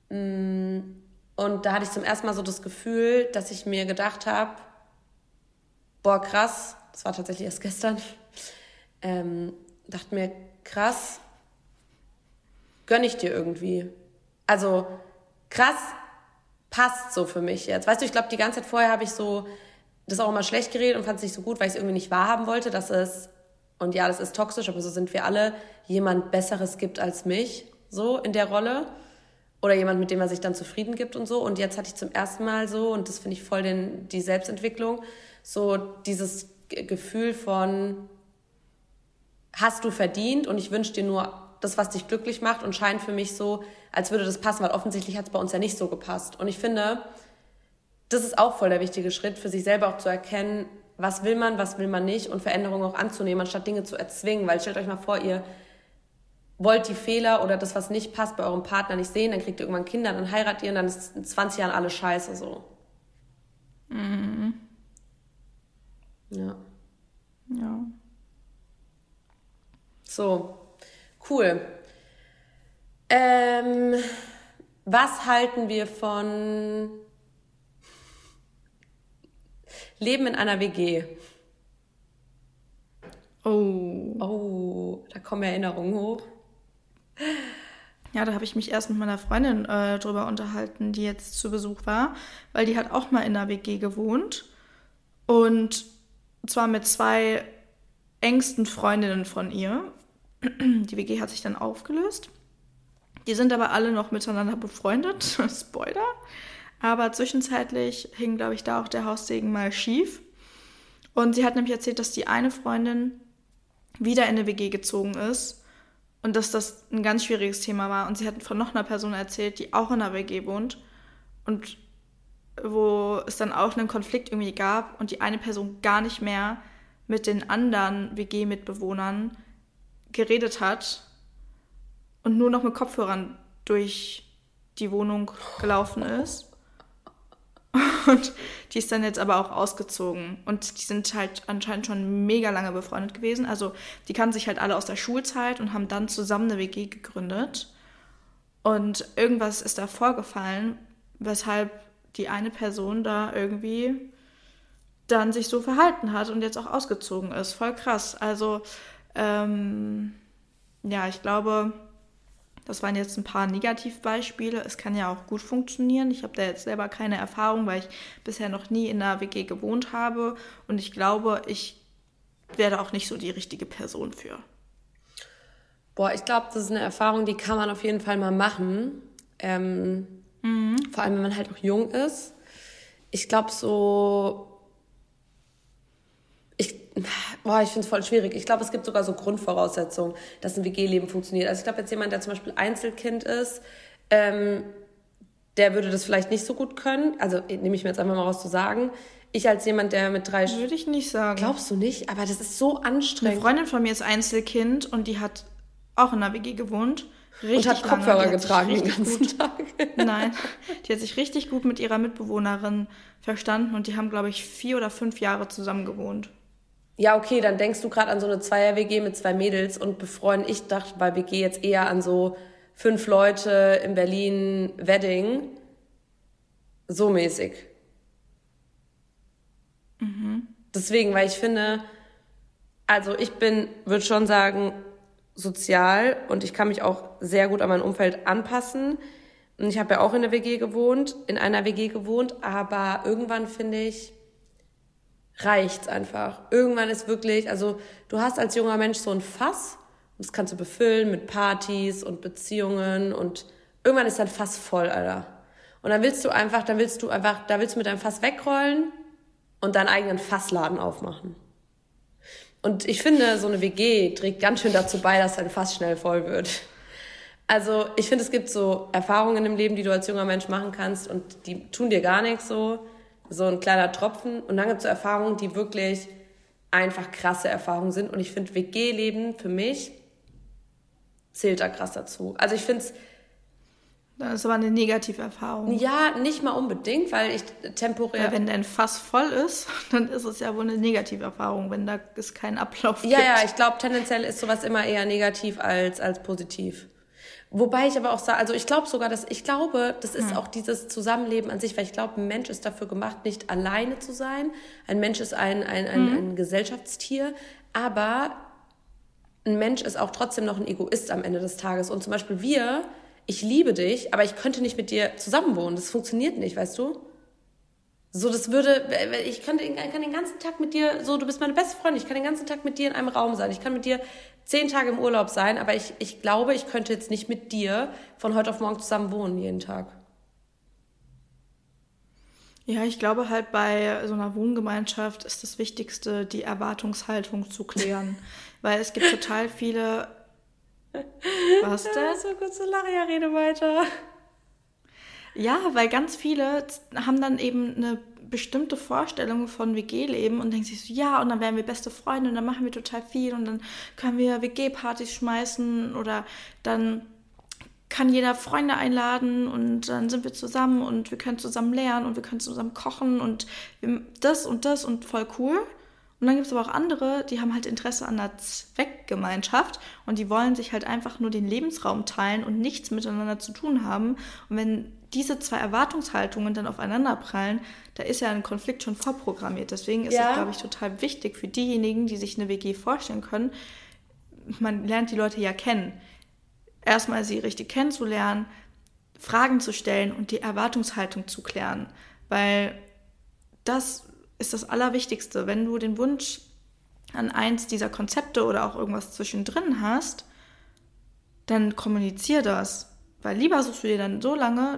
Mm, und da hatte ich zum ersten Mal so das Gefühl, dass ich mir gedacht habe, boah, krass, das war tatsächlich erst gestern, ähm, dachte mir, krass, gönne ich dir irgendwie. Also krass, passt so für mich jetzt. Weißt du, ich glaube, die ganze Zeit vorher habe ich so das auch immer schlecht geredet und fand es nicht so gut, weil ich es irgendwie nicht wahrhaben wollte, dass es, und ja, das ist toxisch, aber so sind wir alle, jemand Besseres gibt als mich, so in der Rolle. Oder jemand, mit dem man sich dann zufrieden gibt und so. Und jetzt hatte ich zum ersten Mal so, und das finde ich voll den, die Selbstentwicklung, so dieses Gefühl von, hast du verdient und ich wünsche dir nur das, was dich glücklich macht und scheint für mich so, als würde das passen, weil offensichtlich hat es bei uns ja nicht so gepasst. Und ich finde, das ist auch voll der wichtige Schritt, für sich selber auch zu erkennen, was will man, was will man nicht und Veränderungen auch anzunehmen, anstatt Dinge zu erzwingen. Weil stellt euch mal vor, ihr wollt die Fehler oder das, was nicht passt, bei eurem Partner nicht sehen, dann kriegt ihr irgendwann Kinder, dann heiratet ihr und dann ist in 20 Jahren alles scheiße so. Mhm. Ja. Ja. So, cool. Ähm, was halten wir von Leben in einer WG? Oh. Oh, da kommen Erinnerungen hoch. Ja, da habe ich mich erst mit meiner Freundin äh, drüber unterhalten, die jetzt zu Besuch war, weil die hat auch mal in einer WG gewohnt. Und zwar mit zwei engsten Freundinnen von ihr. Die WG hat sich dann aufgelöst. Die sind aber alle noch miteinander befreundet. Spoiler. Aber zwischenzeitlich hing, glaube ich, da auch der Haussegen mal schief. Und sie hat nämlich erzählt, dass die eine Freundin wieder in eine WG gezogen ist und dass das ein ganz schwieriges Thema war. Und sie hat von noch einer Person erzählt, die auch in einer WG wohnt und wo es dann auch einen Konflikt irgendwie gab und die eine Person gar nicht mehr mit den anderen WG-Mitbewohnern geredet hat und nur noch mit Kopfhörern durch die Wohnung gelaufen ist. Und die ist dann jetzt aber auch ausgezogen. Und die sind halt anscheinend schon mega lange befreundet gewesen. Also die kannten sich halt alle aus der Schulzeit und haben dann zusammen eine WG gegründet. Und irgendwas ist da vorgefallen, weshalb die eine Person da irgendwie dann sich so verhalten hat und jetzt auch ausgezogen ist. Voll krass. Also, ähm, ja, ich glaube, das waren jetzt ein paar Negativbeispiele. Es kann ja auch gut funktionieren. Ich habe da jetzt selber keine Erfahrung, weil ich bisher noch nie in einer WG gewohnt habe. Und ich glaube, ich werde auch nicht so die richtige Person für. Boah, ich glaube, das ist eine Erfahrung, die kann man auf jeden Fall mal machen. Ähm, mhm. Vor allem, wenn man halt auch jung ist. Ich glaube, so boah, ich finde es voll schwierig. Ich glaube, es gibt sogar so Grundvoraussetzungen, dass ein WG-Leben funktioniert. Also ich glaube, jetzt jemand, der zum Beispiel Einzelkind ist, ähm, der würde das vielleicht nicht so gut können. Also nehme ich mir jetzt einfach mal raus zu sagen. Ich als jemand, der mit drei... Würde ich nicht sagen. Glaubst du nicht? Aber das ist so anstrengend. Eine Freundin von mir ist Einzelkind und die hat auch in einer WG gewohnt. Richtig und hat Kopfhörer getragen den ganzen gut, Tag. Nein, die hat sich richtig gut mit ihrer Mitbewohnerin verstanden und die haben, glaube ich, vier oder fünf Jahre zusammen gewohnt. Ja, okay, dann denkst du gerade an so eine Zweier-WG mit zwei Mädels und befreuen. Ich dachte bei WG jetzt eher an so fünf Leute in Berlin Wedding. So mäßig. Mhm. Deswegen, weil ich finde, also ich bin, würde schon sagen, sozial und ich kann mich auch sehr gut an mein Umfeld anpassen. Und ich habe ja auch in der WG gewohnt, in einer WG gewohnt, aber irgendwann finde ich, reicht's einfach. Irgendwann ist wirklich, also du hast als junger Mensch so ein Fass, das kannst du befüllen mit Partys und Beziehungen und irgendwann ist dein Fass voll, Alter. Und dann willst du einfach, dann willst du einfach, da willst du mit deinem Fass wegrollen und deinen eigenen Fassladen aufmachen. Und ich finde, so eine WG trägt ganz schön dazu bei, dass dein Fass schnell voll wird. Also ich finde, es gibt so Erfahrungen im Leben, die du als junger Mensch machen kannst und die tun dir gar nichts so so ein kleiner Tropfen. Und dann gibt es so Erfahrungen, die wirklich einfach krasse Erfahrungen sind. Und ich finde, WG-Leben für mich zählt da krass dazu. Also ich finde es. Das ist aber eine negative Erfahrung. Ja, nicht mal unbedingt, weil ich temporär. Weil wenn dein Fass voll ist, dann ist es ja wohl eine negative Erfahrung, wenn da es keinen Ablauf gibt. Ja, ja, ich glaube, tendenziell ist sowas immer eher negativ als, als positiv. Wobei ich aber auch sage, also ich glaube sogar, dass ich glaube, das ist hm. auch dieses Zusammenleben an sich, weil ich glaube, ein Mensch ist dafür gemacht, nicht alleine zu sein. Ein Mensch ist ein, ein, ein, hm. ein Gesellschaftstier, aber ein Mensch ist auch trotzdem noch ein Egoist am Ende des Tages. Und zum Beispiel wir ich liebe dich, aber ich könnte nicht mit dir zusammenwohnen. Das funktioniert nicht, weißt du? So, das würde, ich könnte, ich kann den ganzen Tag mit dir, so, du bist meine beste Freundin, ich kann den ganzen Tag mit dir in einem Raum sein, ich kann mit dir zehn Tage im Urlaub sein, aber ich, ich glaube, ich könnte jetzt nicht mit dir von heute auf morgen zusammen wohnen jeden Tag. Ja, ich glaube halt bei so einer Wohngemeinschaft ist das Wichtigste, die Erwartungshaltung zu klären. Weil es gibt total viele. Was denn? Ja, so kurz zu lachen, ja, rede weiter. Ja, weil ganz viele haben dann eben eine bestimmte Vorstellung von WG-Leben und denken sich so, ja, und dann werden wir beste Freunde und dann machen wir total viel und dann können wir WG-Partys schmeißen oder dann kann jeder Freunde einladen und dann sind wir zusammen und wir können zusammen lernen und wir können zusammen kochen und das und das und voll cool. Und dann gibt es aber auch andere, die haben halt Interesse an der Zweckgemeinschaft und die wollen sich halt einfach nur den Lebensraum teilen und nichts miteinander zu tun haben. Und wenn diese zwei Erwartungshaltungen dann aufeinander prallen, da ist ja ein Konflikt schon vorprogrammiert. Deswegen ist ja. es, glaube ich, total wichtig für diejenigen, die sich eine WG vorstellen können. Man lernt die Leute ja kennen. Erstmal sie richtig kennenzulernen, Fragen zu stellen und die Erwartungshaltung zu klären. Weil das ist das Allerwichtigste. Wenn du den Wunsch an eins dieser Konzepte oder auch irgendwas zwischendrin hast, dann kommunizier das. Weil lieber suchst du dir dann so lange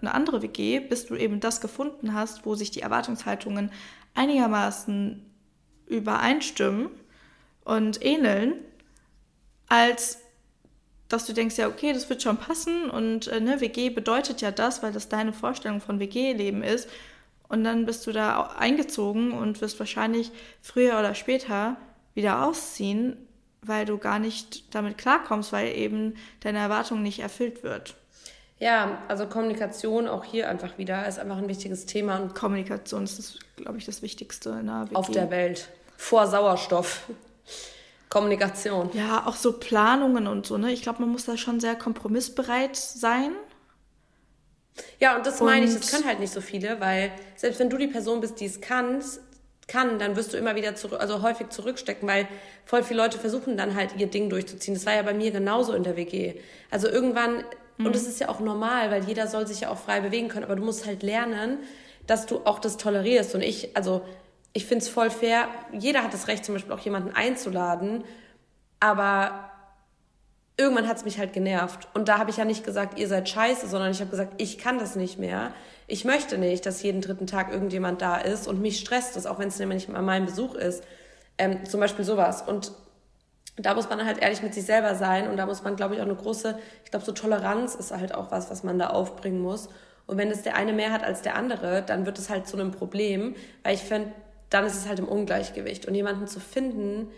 eine andere WG, bis du eben das gefunden hast, wo sich die Erwartungshaltungen einigermaßen übereinstimmen und ähneln, als dass du denkst, ja, okay, das wird schon passen und äh, ne, WG bedeutet ja das, weil das deine Vorstellung von WG-Leben ist. Und dann bist du da eingezogen und wirst wahrscheinlich früher oder später wieder ausziehen, weil du gar nicht damit klarkommst, weil eben deine Erwartung nicht erfüllt wird. Ja, also Kommunikation auch hier einfach wieder ist einfach ein wichtiges Thema. Und Kommunikation ist, glaube ich, das Wichtigste in der WG. Auf der Welt. Vor Sauerstoff. Kommunikation. Ja, auch so Planungen und so, ne? Ich glaube, man muss da schon sehr kompromissbereit sein. Ja, und das und meine ich, das können halt nicht so viele, weil selbst wenn du die Person bist, die es kann, kann, dann wirst du immer wieder zurück, also häufig zurückstecken, weil voll viele Leute versuchen dann halt ihr Ding durchzuziehen. Das war ja bei mir genauso in der WG. Also irgendwann, mhm. und das ist ja auch normal, weil jeder soll sich ja auch frei bewegen können, aber du musst halt lernen, dass du auch das tolerierst. Und ich, also ich finde es voll fair, jeder hat das Recht, zum Beispiel auch jemanden einzuladen, aber irgendwann hat es mich halt genervt. Und da habe ich ja nicht gesagt, ihr seid scheiße, sondern ich habe gesagt, ich kann das nicht mehr. Ich möchte nicht, dass jeden dritten Tag irgendjemand da ist und mich stresst das, auch wenn es nämlich mal mein Besuch ist. Ähm, zum Beispiel sowas. Und da muss man halt ehrlich mit sich selber sein und da muss man, glaube ich, auch eine große, ich glaube, so Toleranz ist halt auch was, was man da aufbringen muss. Und wenn es der eine mehr hat als der andere, dann wird es halt zu einem Problem, weil ich finde, dann ist es halt im Ungleichgewicht. Und jemanden zu finden,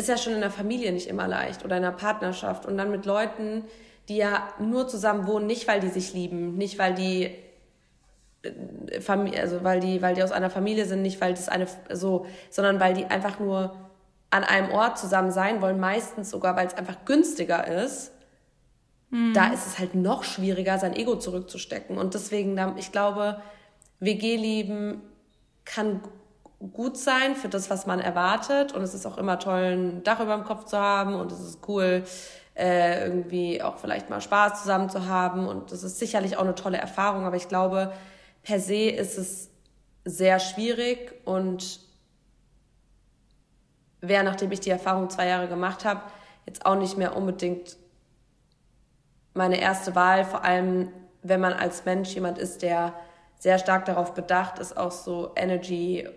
ist ja schon in der Familie nicht immer leicht oder in der Partnerschaft und dann mit Leuten, die ja nur zusammen wohnen, nicht weil die sich lieben, nicht weil die äh, Familie, also weil die, weil die aus einer Familie sind, nicht weil das eine so, sondern weil die einfach nur an einem Ort zusammen sein wollen, meistens sogar, weil es einfach günstiger ist. Mhm. Da ist es halt noch schwieriger, sein Ego zurückzustecken. Und deswegen, ich glaube, WG-Leben kann gut sein für das, was man erwartet. Und es ist auch immer toll, ein Dach über dem Kopf zu haben und es ist cool, äh, irgendwie auch vielleicht mal Spaß zusammen zu haben. Und das ist sicherlich auch eine tolle Erfahrung, aber ich glaube, per se ist es sehr schwierig und wäre, nachdem ich die Erfahrung zwei Jahre gemacht habe, jetzt auch nicht mehr unbedingt meine erste Wahl, vor allem wenn man als Mensch jemand ist, der sehr stark darauf bedacht ist, auch so Energy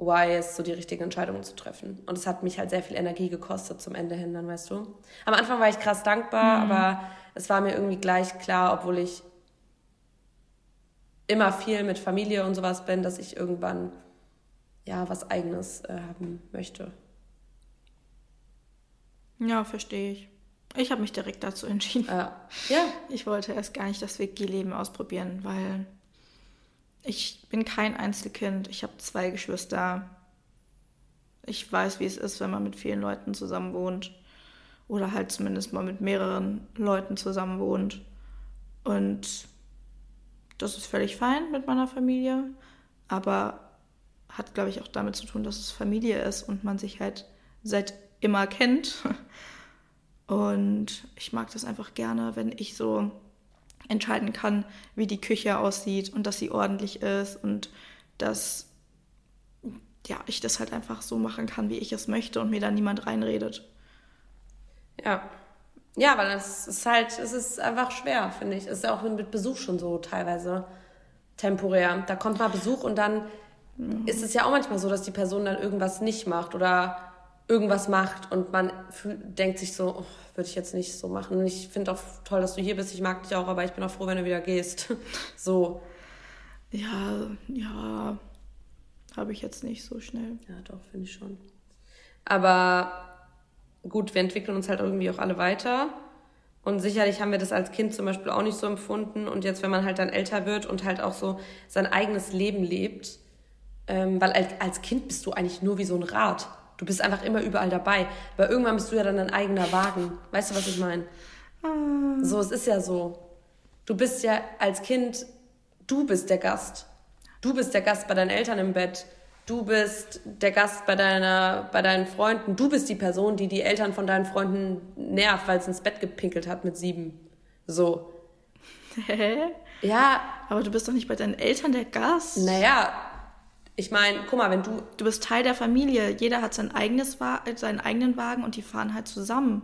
wise so die richtigen Entscheidungen zu treffen. Und es hat mich halt sehr viel Energie gekostet zum Ende hin, dann weißt du. Am Anfang war ich krass dankbar, mhm. aber es war mir irgendwie gleich klar, obwohl ich immer viel mit Familie und sowas bin, dass ich irgendwann ja was eigenes äh, haben möchte. Ja, verstehe ich. Ich habe mich direkt dazu entschieden. Ja. ja. Ich wollte erst gar nicht das WG-Leben ausprobieren, weil ich bin kein Einzelkind. Ich habe zwei Geschwister. Ich weiß, wie es ist, wenn man mit vielen Leuten zusammen wohnt. Oder halt zumindest mal mit mehreren Leuten zusammen wohnt. Und das ist völlig fein mit meiner Familie. Aber hat, glaube ich, auch damit zu tun, dass es Familie ist und man sich halt seit immer kennt. Und ich mag das einfach gerne, wenn ich so entscheiden kann, wie die Küche aussieht und dass sie ordentlich ist und dass ja, ich das halt einfach so machen kann, wie ich es möchte und mir da niemand reinredet. Ja. Ja, weil es ist halt, es ist einfach schwer, finde ich. Es ist ja auch mit Besuch schon so teilweise temporär. Da kommt mal Besuch und dann mhm. ist es ja auch manchmal so, dass die Person dann irgendwas nicht macht oder irgendwas macht und man denkt sich so, oh, würde ich jetzt nicht so machen. Ich finde auch toll, dass du hier bist. Ich mag dich auch, aber ich bin auch froh, wenn du wieder gehst. so. Ja, ja, habe ich jetzt nicht so schnell. Ja, doch, finde ich schon. Aber gut, wir entwickeln uns halt irgendwie auch alle weiter. Und sicherlich haben wir das als Kind zum Beispiel auch nicht so empfunden. Und jetzt, wenn man halt dann älter wird und halt auch so sein eigenes Leben lebt, ähm, weil als, als Kind bist du eigentlich nur wie so ein Rad. Du bist einfach immer überall dabei. Weil irgendwann bist du ja dann dein eigener Wagen. Weißt du, was ich meine? Ah. So, es ist ja so. Du bist ja als Kind, du bist der Gast. Du bist der Gast bei deinen Eltern im Bett. Du bist der Gast bei, deiner, bei deinen Freunden. Du bist die Person, die die Eltern von deinen Freunden nervt, weil es ins Bett gepinkelt hat mit sieben. So. Hä? Ja. Aber du bist doch nicht bei deinen Eltern der Gast. Naja, ich meine, guck mal, wenn du. Du bist Teil der Familie. Jeder hat sein eigenes seinen eigenen Wagen und die fahren halt zusammen.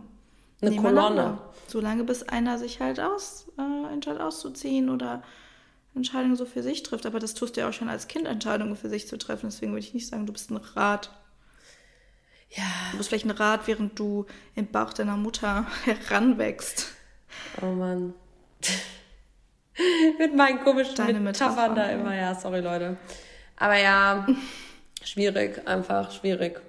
Eine Kolonne. Solange bis einer sich halt aus, äh, entscheidet auszuziehen oder Entscheidungen so für sich trifft. Aber das tust du ja auch schon als Kind, Entscheidungen für sich zu treffen. Deswegen würde ich nicht sagen, du bist ein Rad. Ja. Du bist vielleicht ein Rad, während du im Bauch deiner Mutter heranwächst. Oh Mann. Mit meinen komischen Deine Metaphern da immer. Ja, sorry, Leute. Aber ja, schwierig, einfach schwierig.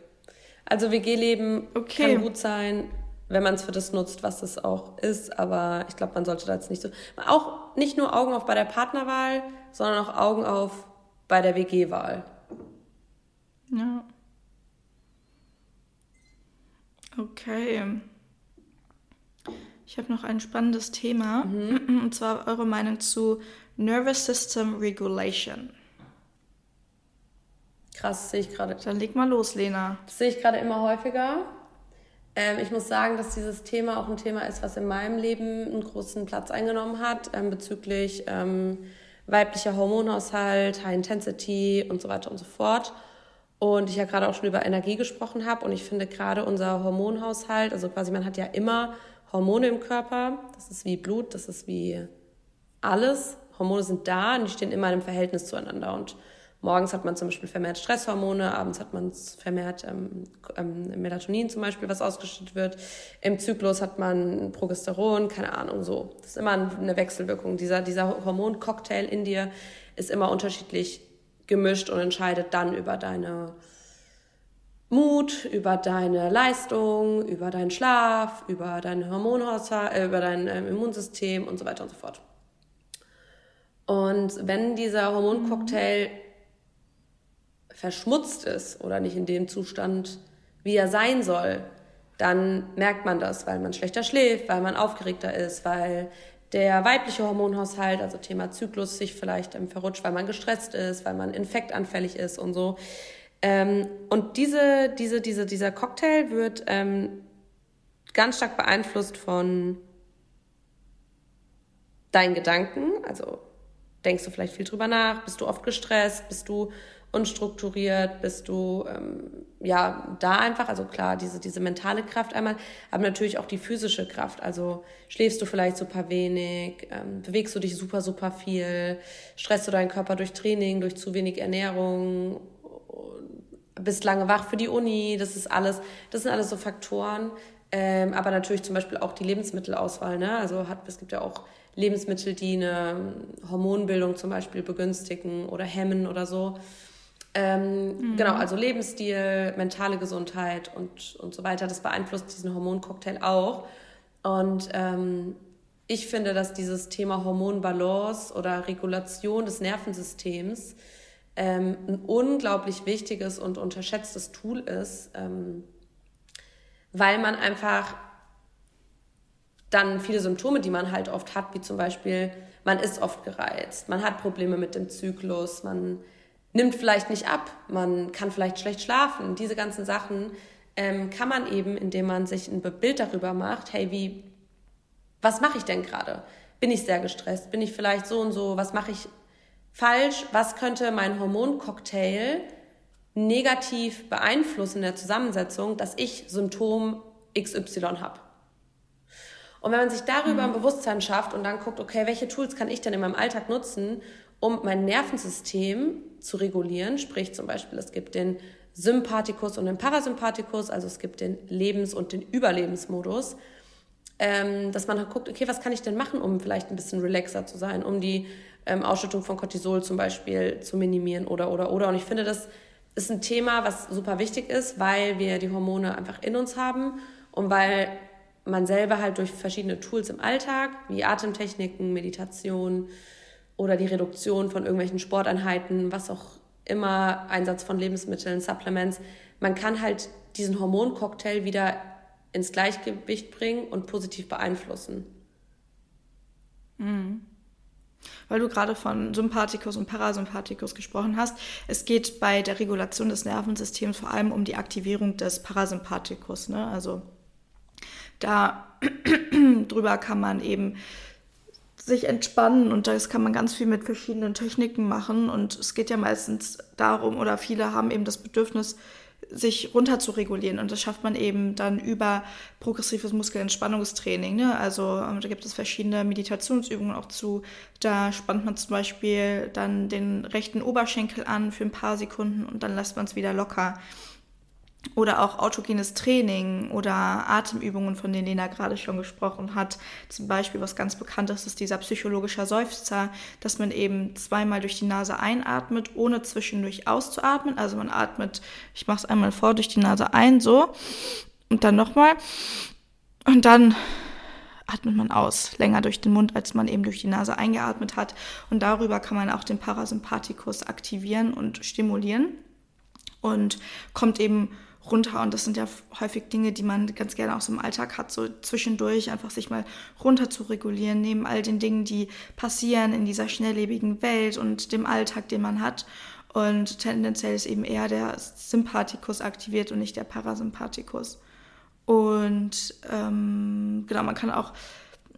Also WG-Leben okay. kann gut sein, wenn man es für das nutzt, was es auch ist. Aber ich glaube, man sollte da jetzt nicht so. Auch nicht nur Augen auf bei der Partnerwahl, sondern auch Augen auf bei der WG-Wahl. Ja. Okay. Ich habe noch ein spannendes Thema. Mhm. Und zwar eure Meinung zu Nervous System Regulation. Krass, sehe ich gerade. Dann leg mal los, Lena. Das sehe ich gerade immer häufiger. Ähm, ich muss sagen, dass dieses Thema auch ein Thema ist, was in meinem Leben einen großen Platz eingenommen hat ähm, bezüglich ähm, weiblicher Hormonhaushalt, High Intensity und so weiter und so fort. Und ich ja gerade auch schon über Energie gesprochen habe und ich finde gerade unser Hormonhaushalt, also quasi man hat ja immer Hormone im Körper, das ist wie Blut, das ist wie alles. Hormone sind da und die stehen immer in einem Verhältnis zueinander und Morgens hat man zum Beispiel vermehrt Stresshormone, abends hat man vermehrt ähm, ähm, Melatonin zum Beispiel, was ausgeschüttet wird. Im Zyklus hat man Progesteron, keine Ahnung, so. Das ist immer eine Wechselwirkung. Dieser, dieser Hormoncocktail in dir ist immer unterschiedlich gemischt und entscheidet dann über deine Mut, über deine Leistung, über deinen Schlaf, über dein Hormonhaushalt, äh, über dein ähm, Immunsystem und so weiter und so fort. Und wenn dieser Hormoncocktail verschmutzt ist oder nicht in dem Zustand, wie er sein soll, dann merkt man das, weil man schlechter schläft, weil man aufgeregter ist, weil der weibliche Hormonhaushalt, also Thema Zyklus, sich vielleicht ähm, verrutscht, weil man gestresst ist, weil man infektanfällig ist und so. Ähm, und diese, diese, diese, dieser Cocktail wird ähm, ganz stark beeinflusst von deinen Gedanken. Also denkst du vielleicht viel drüber nach, bist du oft gestresst, bist du unstrukturiert, bist du ähm, ja da einfach, also klar, diese, diese mentale Kraft einmal, aber natürlich auch die physische Kraft. Also schläfst du vielleicht super wenig, ähm, bewegst du dich super, super viel, stresst du deinen Körper durch Training, durch zu wenig Ernährung, bist lange wach für die Uni, das ist alles, das sind alles so Faktoren. Ähm, aber natürlich zum Beispiel auch die Lebensmittelauswahl. Ne? Also hat, es gibt ja auch Lebensmittel, die eine Hormonbildung zum Beispiel begünstigen oder hemmen oder so. Ähm, mhm. Genau, also Lebensstil, mentale Gesundheit und, und so weiter, das beeinflusst diesen Hormoncocktail auch. Und ähm, ich finde, dass dieses Thema Hormonbalance oder Regulation des Nervensystems ähm, ein unglaublich wichtiges und unterschätztes Tool ist, ähm, weil man einfach dann viele Symptome, die man halt oft hat, wie zum Beispiel, man ist oft gereizt, man hat Probleme mit dem Zyklus, man nimmt vielleicht nicht ab, man kann vielleicht schlecht schlafen. Diese ganzen Sachen ähm, kann man eben, indem man sich ein Bild darüber macht, hey, wie, was mache ich denn gerade? Bin ich sehr gestresst? Bin ich vielleicht so und so? Was mache ich falsch? Was könnte mein Hormoncocktail negativ beeinflussen in der Zusammensetzung, dass ich Symptom XY habe? Und wenn man sich darüber mhm. ein Bewusstsein schafft und dann guckt, okay, welche Tools kann ich denn in meinem Alltag nutzen, um mein Nervensystem zu regulieren, sprich zum Beispiel, es gibt den Sympathikus und den Parasympathikus, also es gibt den Lebens- und den Überlebensmodus, ähm, dass man halt guckt, okay, was kann ich denn machen, um vielleicht ein bisschen relaxer zu sein, um die ähm, Ausschüttung von Cortisol zum Beispiel zu minimieren oder, oder, oder. Und ich finde, das ist ein Thema, was super wichtig ist, weil wir die Hormone einfach in uns haben und weil man selber halt durch verschiedene Tools im Alltag, wie Atemtechniken, Meditation oder die Reduktion von irgendwelchen Sporteinheiten, was auch immer, Einsatz von Lebensmitteln, Supplements, man kann halt diesen Hormoncocktail wieder ins Gleichgewicht bringen und positiv beeinflussen. Mhm. Weil du gerade von Sympathikus und Parasympathikus gesprochen hast. Es geht bei der Regulation des Nervensystems vor allem um die Aktivierung des Parasympathikus. Ne? Also da drüber kann man eben sich entspannen und das kann man ganz viel mit verschiedenen Techniken machen und es geht ja meistens darum oder viele haben eben das Bedürfnis, sich runter zu regulieren und das schafft man eben dann über progressives Muskelentspannungstraining. Ne? Also ähm, da gibt es verschiedene Meditationsübungen auch zu. Da spannt man zum Beispiel dann den rechten Oberschenkel an für ein paar Sekunden und dann lässt man es wieder locker. Oder auch autogenes Training oder Atemübungen, von denen Lena gerade schon gesprochen hat. Zum Beispiel, was ganz bekannt ist, ist dieser psychologische Seufzer, dass man eben zweimal durch die Nase einatmet, ohne zwischendurch auszuatmen. Also man atmet, ich mache es einmal vor, durch die Nase ein, so. Und dann nochmal. Und dann atmet man aus, länger durch den Mund, als man eben durch die Nase eingeatmet hat. Und darüber kann man auch den Parasympathikus aktivieren und stimulieren. Und kommt eben runter. Und das sind ja häufig Dinge, die man ganz gerne auch so im Alltag hat, so zwischendurch einfach sich mal runter zu regulieren, neben all den Dingen, die passieren in dieser schnelllebigen Welt und dem Alltag, den man hat. Und tendenziell ist eben eher der Sympathikus aktiviert und nicht der Parasympathikus. Und ähm, genau, man kann auch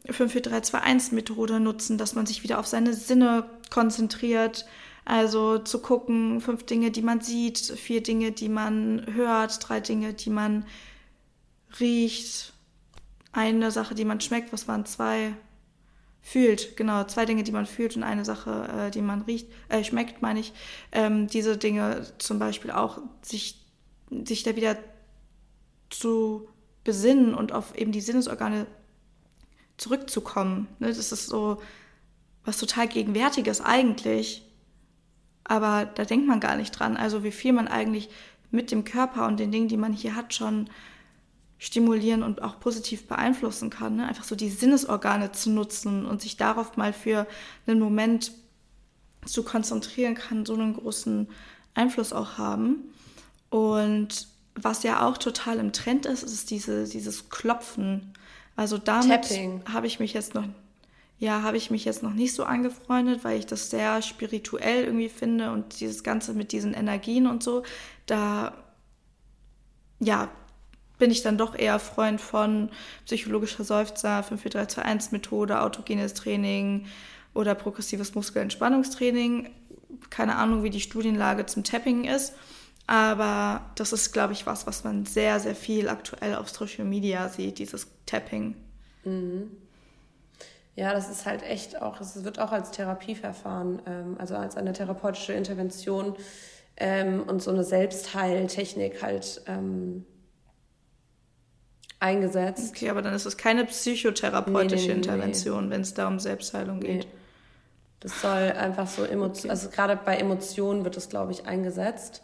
54321 Methode nutzen, dass man sich wieder auf seine Sinne konzentriert, also zu gucken, fünf Dinge, die man sieht, vier Dinge, die man hört, drei Dinge, die man riecht, eine Sache, die man schmeckt, was waren zwei? Fühlt, genau, zwei Dinge, die man fühlt und eine Sache, äh, die man riecht, äh, schmeckt, meine ich. Ähm, diese Dinge zum Beispiel auch, sich, sich da wieder zu besinnen und auf eben die Sinnesorgane zurückzukommen. Ne? Das ist so was total Gegenwärtiges eigentlich aber da denkt man gar nicht dran. Also wie viel man eigentlich mit dem Körper und den Dingen, die man hier hat, schon stimulieren und auch positiv beeinflussen kann. Ne? Einfach so die Sinnesorgane zu nutzen und sich darauf mal für einen Moment zu konzentrieren, kann so einen großen Einfluss auch haben. Und was ja auch total im Trend ist, ist diese, dieses Klopfen. Also damit habe ich mich jetzt noch ja, habe ich mich jetzt noch nicht so angefreundet, weil ich das sehr spirituell irgendwie finde und dieses Ganze mit diesen Energien und so, da, ja, bin ich dann doch eher Freund von psychologischer Seufzer, 54321-Methode, autogenes Training oder progressives Muskelentspannungstraining. Keine Ahnung, wie die Studienlage zum Tapping ist, aber das ist, glaube ich, was, was man sehr, sehr viel aktuell auf Social Media sieht, dieses Tapping. Mhm. Ja, das ist halt echt auch, es wird auch als Therapieverfahren, ähm, also als eine therapeutische Intervention ähm, und so eine Selbstheiltechnik halt ähm, eingesetzt. Okay, aber dann ist es keine psychotherapeutische nee, nee, nee, Intervention, wenn es da um Selbstheilung geht. Das soll einfach so Emotionen, okay. also gerade bei Emotionen wird es, glaube ich, eingesetzt.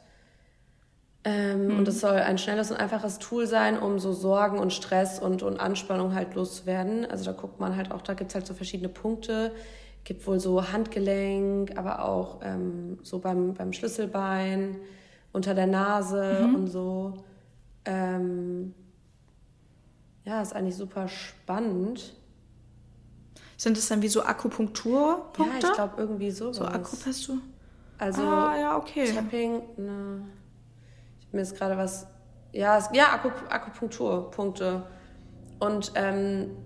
Ähm, mhm. Und es soll ein schnelles und einfaches Tool sein, um so Sorgen und Stress und, und Anspannung halt loszuwerden. Also da guckt man halt auch, da gibt es halt so verschiedene Punkte. Gibt wohl so Handgelenk, aber auch ähm, so beim, beim Schlüsselbein, unter der Nase mhm. und so. Ähm, ja, ist eigentlich super spannend. Sind es dann wie so Akupunkturpunkte? Ja, ich glaube irgendwie sowas. So Akuprestur? Also ah, ja, okay. Tapping, ne mir ist gerade was ja, es, ja Akupunkturpunkte. Und ähm,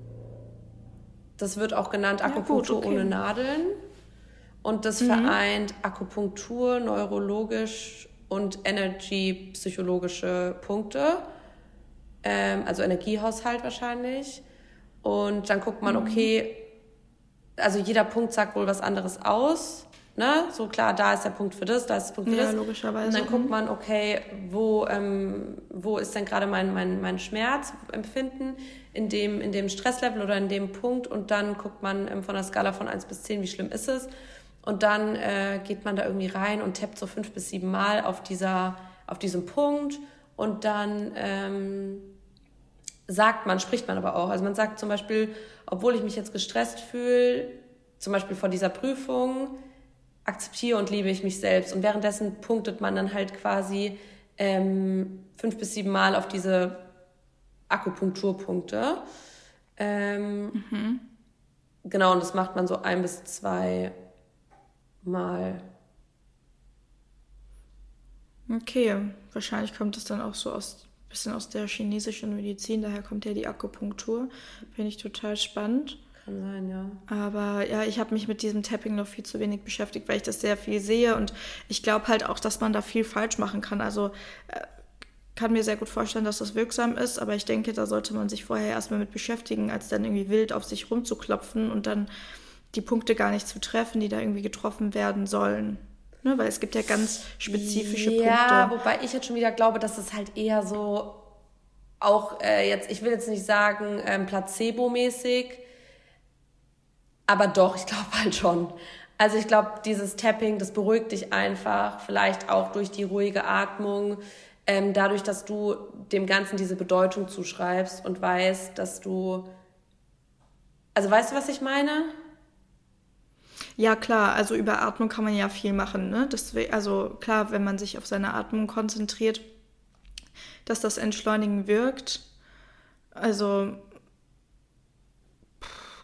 das wird auch genannt Akupunktur ja, gut, okay. ohne Nadeln. Und das mhm. vereint Akupunktur, neurologisch und Energy-psychologische Punkte. Ähm, also Energiehaushalt wahrscheinlich. Und dann guckt man, mhm. okay, also jeder Punkt sagt wohl was anderes aus. Ne? So klar, da ist der Punkt für das, da ist der Punkt für ja, das. logischerweise. Und dann guckt mhm. man, okay, wo, ähm, wo ist denn gerade mein, mein, mein Schmerzempfinden in dem, in dem Stresslevel oder in dem Punkt und dann guckt man ähm, von der Skala von 1 bis 10, wie schlimm ist es. Und dann äh, geht man da irgendwie rein und tappt so fünf bis sieben Mal auf, dieser, auf diesem Punkt und dann ähm, sagt man, spricht man aber auch. Also man sagt zum Beispiel, obwohl ich mich jetzt gestresst fühle, zum Beispiel vor dieser Prüfung, akzeptiere und liebe ich mich selbst. Und währenddessen punktet man dann halt quasi ähm, fünf bis sieben Mal auf diese Akupunkturpunkte. Ähm, mhm. Genau, und das macht man so ein bis zwei Mal. Okay, wahrscheinlich kommt es dann auch so aus bisschen aus der chinesischen Medizin, daher kommt ja die Akupunktur. Finde ich total spannend. Kann sein, ja. Aber ja, ich habe mich mit diesem Tapping noch viel zu wenig beschäftigt, weil ich das sehr viel sehe und ich glaube halt auch, dass man da viel falsch machen kann. Also äh, kann mir sehr gut vorstellen, dass das wirksam ist, aber ich denke, da sollte man sich vorher erstmal mit beschäftigen, als dann irgendwie wild auf sich rumzuklopfen und dann die Punkte gar nicht zu treffen, die da irgendwie getroffen werden sollen. Ne, weil es gibt ja ganz spezifische ja, Punkte. Ja, wobei ich jetzt schon wieder glaube, dass es halt eher so auch äh, jetzt, ich will jetzt nicht sagen ähm, placebo-mäßig, aber doch, ich glaube halt schon. Also ich glaube, dieses Tapping, das beruhigt dich einfach, vielleicht auch durch die ruhige Atmung, ähm, dadurch, dass du dem Ganzen diese Bedeutung zuschreibst und weißt, dass du, also weißt du, was ich meine? Ja, klar, also über Atmung kann man ja viel machen. Ne? Deswegen, also klar, wenn man sich auf seine Atmung konzentriert, dass das Entschleunigen wirkt. Also,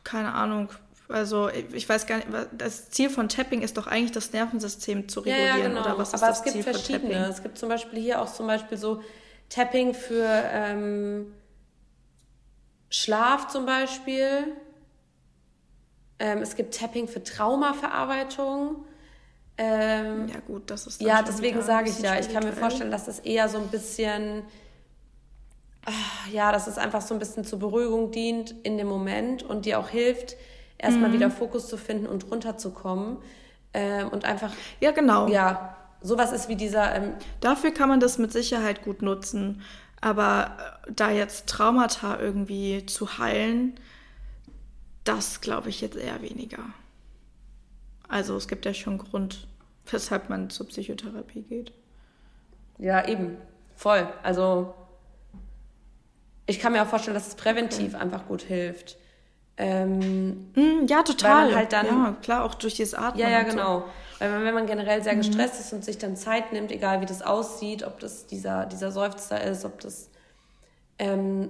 keine Ahnung. Also, ich weiß gar nicht, das Ziel von Tapping ist doch eigentlich, das Nervensystem zu regulieren. Ja, ja, genau. Oder was ist Aber das es gibt Ziel verschiedene. Es gibt zum Beispiel hier auch zum Beispiel so Tapping für ähm, Schlaf zum Beispiel ähm, es gibt Tapping für Traumaverarbeitung. Ähm, ja, gut, das ist. Ja, deswegen sage ich ja, ich kann mir vorstellen, dass das eher so ein bisschen. Ach, ja, dass es einfach so ein bisschen zur Beruhigung dient in dem Moment und dir auch hilft, erstmal mhm. wieder Fokus zu finden und runterzukommen. Ähm, und einfach. Ja, genau. Ja, sowas ist wie dieser. Ähm, Dafür kann man das mit Sicherheit gut nutzen. Aber äh, da jetzt Traumata irgendwie zu heilen, das glaube ich jetzt eher weniger. Also es gibt ja schon Grund, weshalb man zur Psychotherapie geht. Ja, eben. Voll. Also ich kann mir auch vorstellen, dass es präventiv okay. einfach gut hilft. Ähm, mm, ja, total. halt dann, ja, klar, auch durch dieses Atmen. Ja, ja, genau. So. Weil man, wenn man generell sehr mhm. gestresst mhm. ist und sich dann Zeit nimmt, egal wie das aussieht, ob das dieser, dieser Seufzer ist, ob das ähm,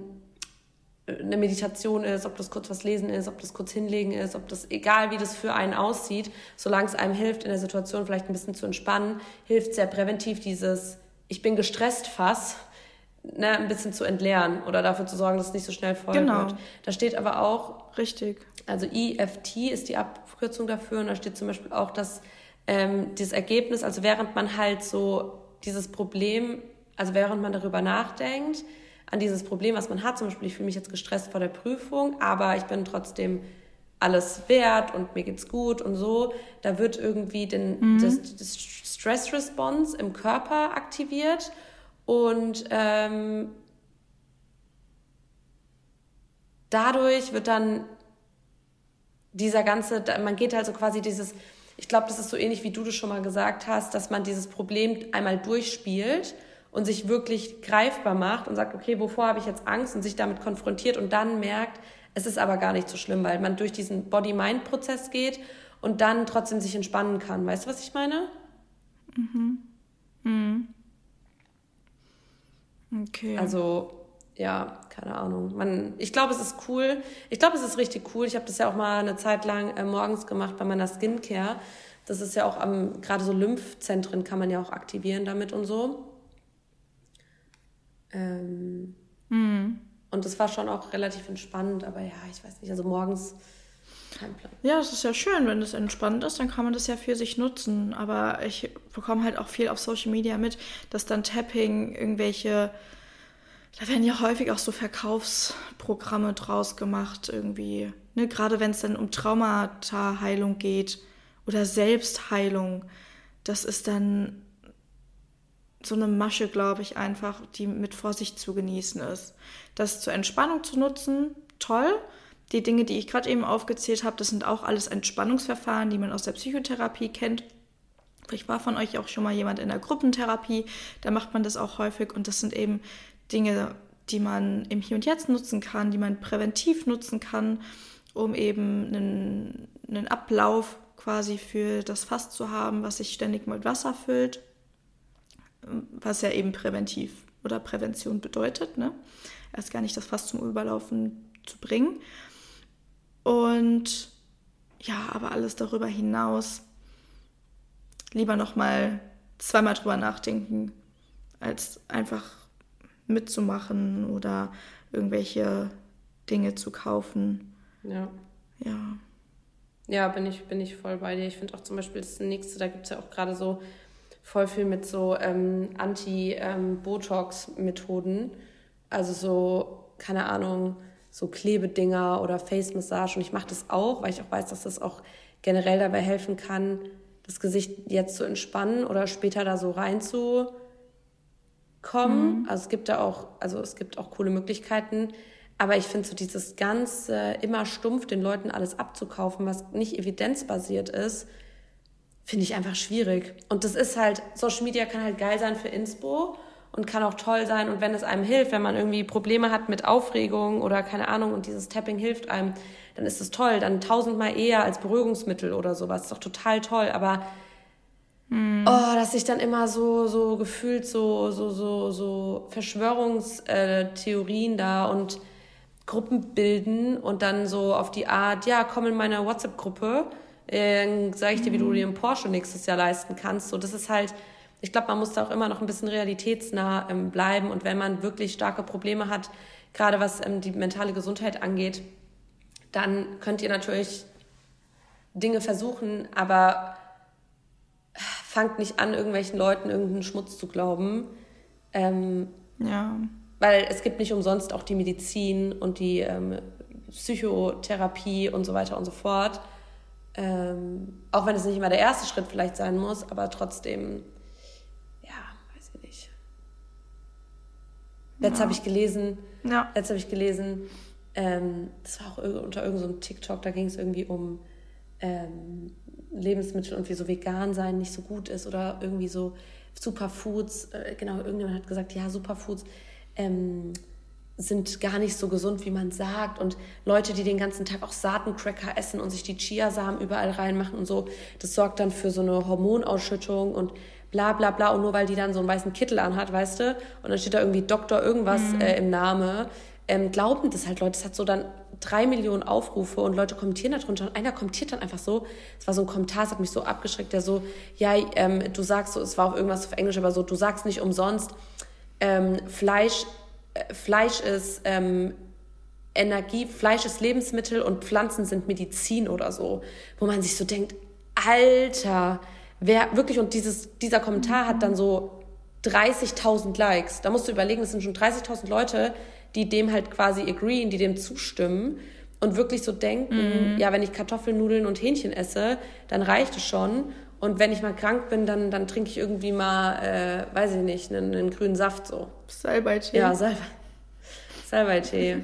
eine Meditation ist, ob das kurz was lesen ist, ob das kurz hinlegen ist, ob das, egal wie das für einen aussieht, solange es einem hilft, in der Situation vielleicht ein bisschen zu entspannen, hilft sehr präventiv dieses Ich bin gestresst Fass, ne, ein bisschen zu entleeren oder dafür zu sorgen, dass es nicht so schnell voll genau. wird. Da steht aber auch. Richtig. Also EFT ist die Abkürzung dafür und da steht zum Beispiel auch, dass ähm, dieses Ergebnis, also während man halt so dieses Problem, also während man darüber nachdenkt, an dieses Problem, was man hat. Zum Beispiel, ich fühle mich jetzt gestresst vor der Prüfung, aber ich bin trotzdem alles wert und mir geht's gut und so. Da wird irgendwie den, mhm. das, das Stress Response im Körper aktiviert und ähm, dadurch wird dann dieser ganze, man geht halt so quasi dieses, ich glaube, das ist so ähnlich wie du das schon mal gesagt hast, dass man dieses Problem einmal durchspielt und sich wirklich greifbar macht und sagt, okay, wovor habe ich jetzt Angst und sich damit konfrontiert und dann merkt, es ist aber gar nicht so schlimm, weil man durch diesen Body-Mind-Prozess geht und dann trotzdem sich entspannen kann. Weißt du, was ich meine? Mhm. Mhm. Okay. Also, ja, keine Ahnung. Man, ich glaube, es ist cool. Ich glaube, es ist richtig cool. Ich habe das ja auch mal eine Zeit lang äh, morgens gemacht bei meiner Skincare. Das ist ja auch am, gerade so Lymphzentren kann man ja auch aktivieren damit und so. Ähm, mhm. Und das war schon auch relativ entspannt, aber ja, ich weiß nicht, also morgens kein Plan. Ja, es ist ja schön, wenn es entspannt ist, dann kann man das ja für sich nutzen. Aber ich bekomme halt auch viel auf Social Media mit, dass dann Tapping irgendwelche, da werden ja häufig auch so Verkaufsprogramme draus gemacht, irgendwie. Ne? Gerade wenn es dann um Traumata-Heilung geht oder Selbstheilung, das ist dann so eine Masche, glaube ich, einfach, die mit Vorsicht zu genießen ist. Das zur Entspannung zu nutzen, toll. Die Dinge, die ich gerade eben aufgezählt habe, das sind auch alles Entspannungsverfahren, die man aus der Psychotherapie kennt. Vielleicht war von euch auch schon mal jemand in der Gruppentherapie, da macht man das auch häufig und das sind eben Dinge, die man im Hier und Jetzt nutzen kann, die man präventiv nutzen kann, um eben einen, einen Ablauf quasi für das Fass zu haben, was sich ständig mit Wasser füllt, was ja eben präventiv oder Prävention bedeutet, ne? erst gar nicht das Fass zum Überlaufen zu bringen. Und ja, aber alles darüber hinaus lieber nochmal zweimal drüber nachdenken, als einfach mitzumachen oder irgendwelche Dinge zu kaufen. Ja. Ja. Ja, bin ich, bin ich voll bei dir. Ich finde auch zum Beispiel das nächste, da gibt es ja auch gerade so voll viel mit so ähm, Anti-Botox-Methoden. Ähm, also so, keine Ahnung, so Klebedinger oder Face Massage. Und ich mache das auch, weil ich auch weiß, dass das auch generell dabei helfen kann, das Gesicht jetzt zu entspannen oder später da so reinzukommen. Mhm. Also es gibt da auch, also es gibt auch coole Möglichkeiten. Aber ich finde so dieses ganze immer stumpf den Leuten alles abzukaufen, was nicht evidenzbasiert ist, finde ich einfach schwierig. Und das ist halt, Social Media kann halt geil sein für Inspo und kann auch toll sein. Und wenn es einem hilft, wenn man irgendwie Probleme hat mit Aufregung oder keine Ahnung und dieses Tapping hilft einem, dann ist es toll. Dann tausendmal eher als Beruhigungsmittel oder sowas. Ist doch total toll. Aber hm. oh, dass sich dann immer so, so gefühlt so, so, so, so Verschwörungstheorien da und Gruppen bilden und dann so auf die Art, ja, komm in meine WhatsApp-Gruppe, äh, sage ich dir, wie du hm. dir einen Porsche nächstes Jahr leisten kannst. So, das ist halt, ich glaube, man muss da auch immer noch ein bisschen realitätsnah ähm, bleiben. Und wenn man wirklich starke Probleme hat, gerade was ähm, die mentale Gesundheit angeht, dann könnt ihr natürlich Dinge versuchen, aber fangt nicht an, irgendwelchen Leuten irgendeinen Schmutz zu glauben. Ähm, ja. Weil es gibt nicht umsonst auch die Medizin und die ähm, Psychotherapie und so weiter und so fort. Ähm, auch wenn es nicht immer der erste Schritt vielleicht sein muss, aber trotzdem Letztes ja. habe ich gelesen, ja. letztes habe ich gelesen, ähm, das war auch unter irgendeinem so TikTok, da ging es irgendwie um ähm, Lebensmittel und wie so vegan sein nicht so gut ist oder irgendwie so Superfoods, äh, genau, irgendjemand hat gesagt, ja, Superfoods ähm, sind gar nicht so gesund, wie man sagt. Und Leute, die den ganzen Tag auch Saatencracker essen und sich die Chiasamen überall reinmachen und so, das sorgt dann für so eine Hormonausschüttung und bla bla bla. Und nur weil die dann so einen weißen Kittel anhat, weißt du, und dann steht da irgendwie Doktor irgendwas mhm. äh, im Name, ähm, glauben das halt Leute. Das hat so dann drei Millionen Aufrufe und Leute kommentieren darunter und einer kommentiert dann einfach so, es war so ein Kommentar, es hat mich so abgeschreckt, der so, ja, ähm, du sagst so, es war auch irgendwas auf Englisch, aber so, du sagst nicht umsonst, ähm, Fleisch, äh, Fleisch ist ähm, Energie, Fleisch ist Lebensmittel und Pflanzen sind Medizin oder so, wo man sich so denkt, Alter, wer wirklich, und dieses, dieser Kommentar hat dann so 30.000 Likes. Da musst du überlegen, es sind schon 30.000 Leute, die dem halt quasi agreeen, die dem zustimmen und wirklich so denken, mhm. ja, wenn ich Kartoffeln, Nudeln und Hähnchen esse, dann reicht es schon. Und wenn ich mal krank bin, dann, dann trinke ich irgendwie mal, äh, weiß ich nicht, einen, einen grünen Saft so. Salbeitee. Ja, Salbe Salbeitee.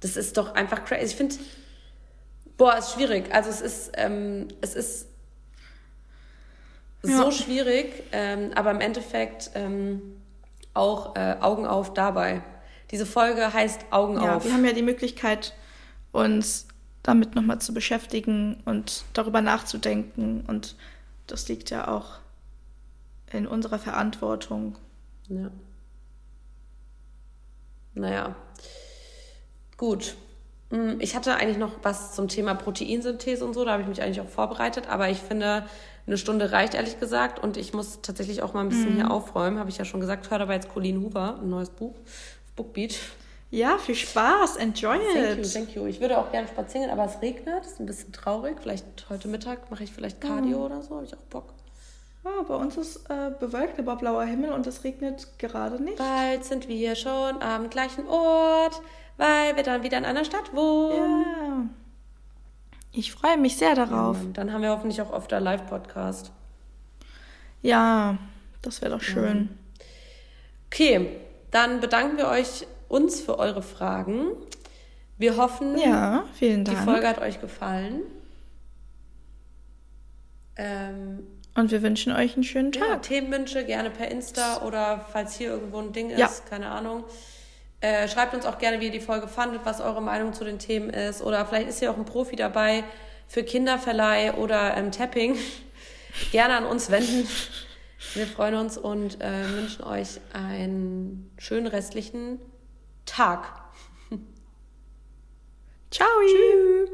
Das ist doch einfach crazy. Ich finde, boah, ist schwierig. Also es ist, ähm, es ist ja. so schwierig, ähm, aber im Endeffekt ähm, auch äh, Augen auf dabei. Diese Folge heißt Augen ja, auf. Wir haben ja die Möglichkeit, uns damit nochmal zu beschäftigen und darüber nachzudenken. Und das liegt ja auch in unserer Verantwortung. Ja. Naja. Gut. Hm, ich hatte eigentlich noch was zum Thema Proteinsynthese und so, da habe ich mich eigentlich auch vorbereitet, aber ich finde, eine Stunde reicht, ehrlich gesagt. Und ich muss tatsächlich auch mal ein bisschen Mhm. hier aufräumen, habe ich ja schon gesagt. Hör dabei jetzt Colleen Hoover, ein neues Buch, Bookbeat. Ja, viel Spaß. Enjoy Thank you, it. thank you. Ich würde auch gerne spazieren, aber es regnet, ist ein bisschen traurig. Vielleicht heute Mittag mache ich vielleicht Cardio Mhm. oder so, habe ich auch Bock. Ah, bei uns ist äh, bewölkt, aber blauer Himmel und es regnet gerade nicht. Bald sind wir schon am gleichen Ort, weil wir dann wieder in einer Stadt wohnen. Ja. Ich freue mich sehr darauf. Und dann haben wir hoffentlich auch öfter Live-Podcast. Ja, das wäre doch schön. Okay, dann bedanken wir euch uns für eure Fragen. Wir hoffen, Ja, vielen die Dank. Folge hat euch gefallen. Ähm, Und wir wünschen euch einen schönen ja, Tag. Themenwünsche gerne per Insta oder falls hier irgendwo ein Ding ist, Ja. keine Ahnung. Äh, schreibt uns auch gerne, wie ihr die Folge fandet, was eure Meinung zu den Themen ist. Oder vielleicht ist hier auch ein Profi dabei für Kinderverleih oder ähm, Tapping. gerne an uns wenden. Wir freuen uns und äh, wünschen euch einen schönen restlichen Tag. Ciao. Tschüss.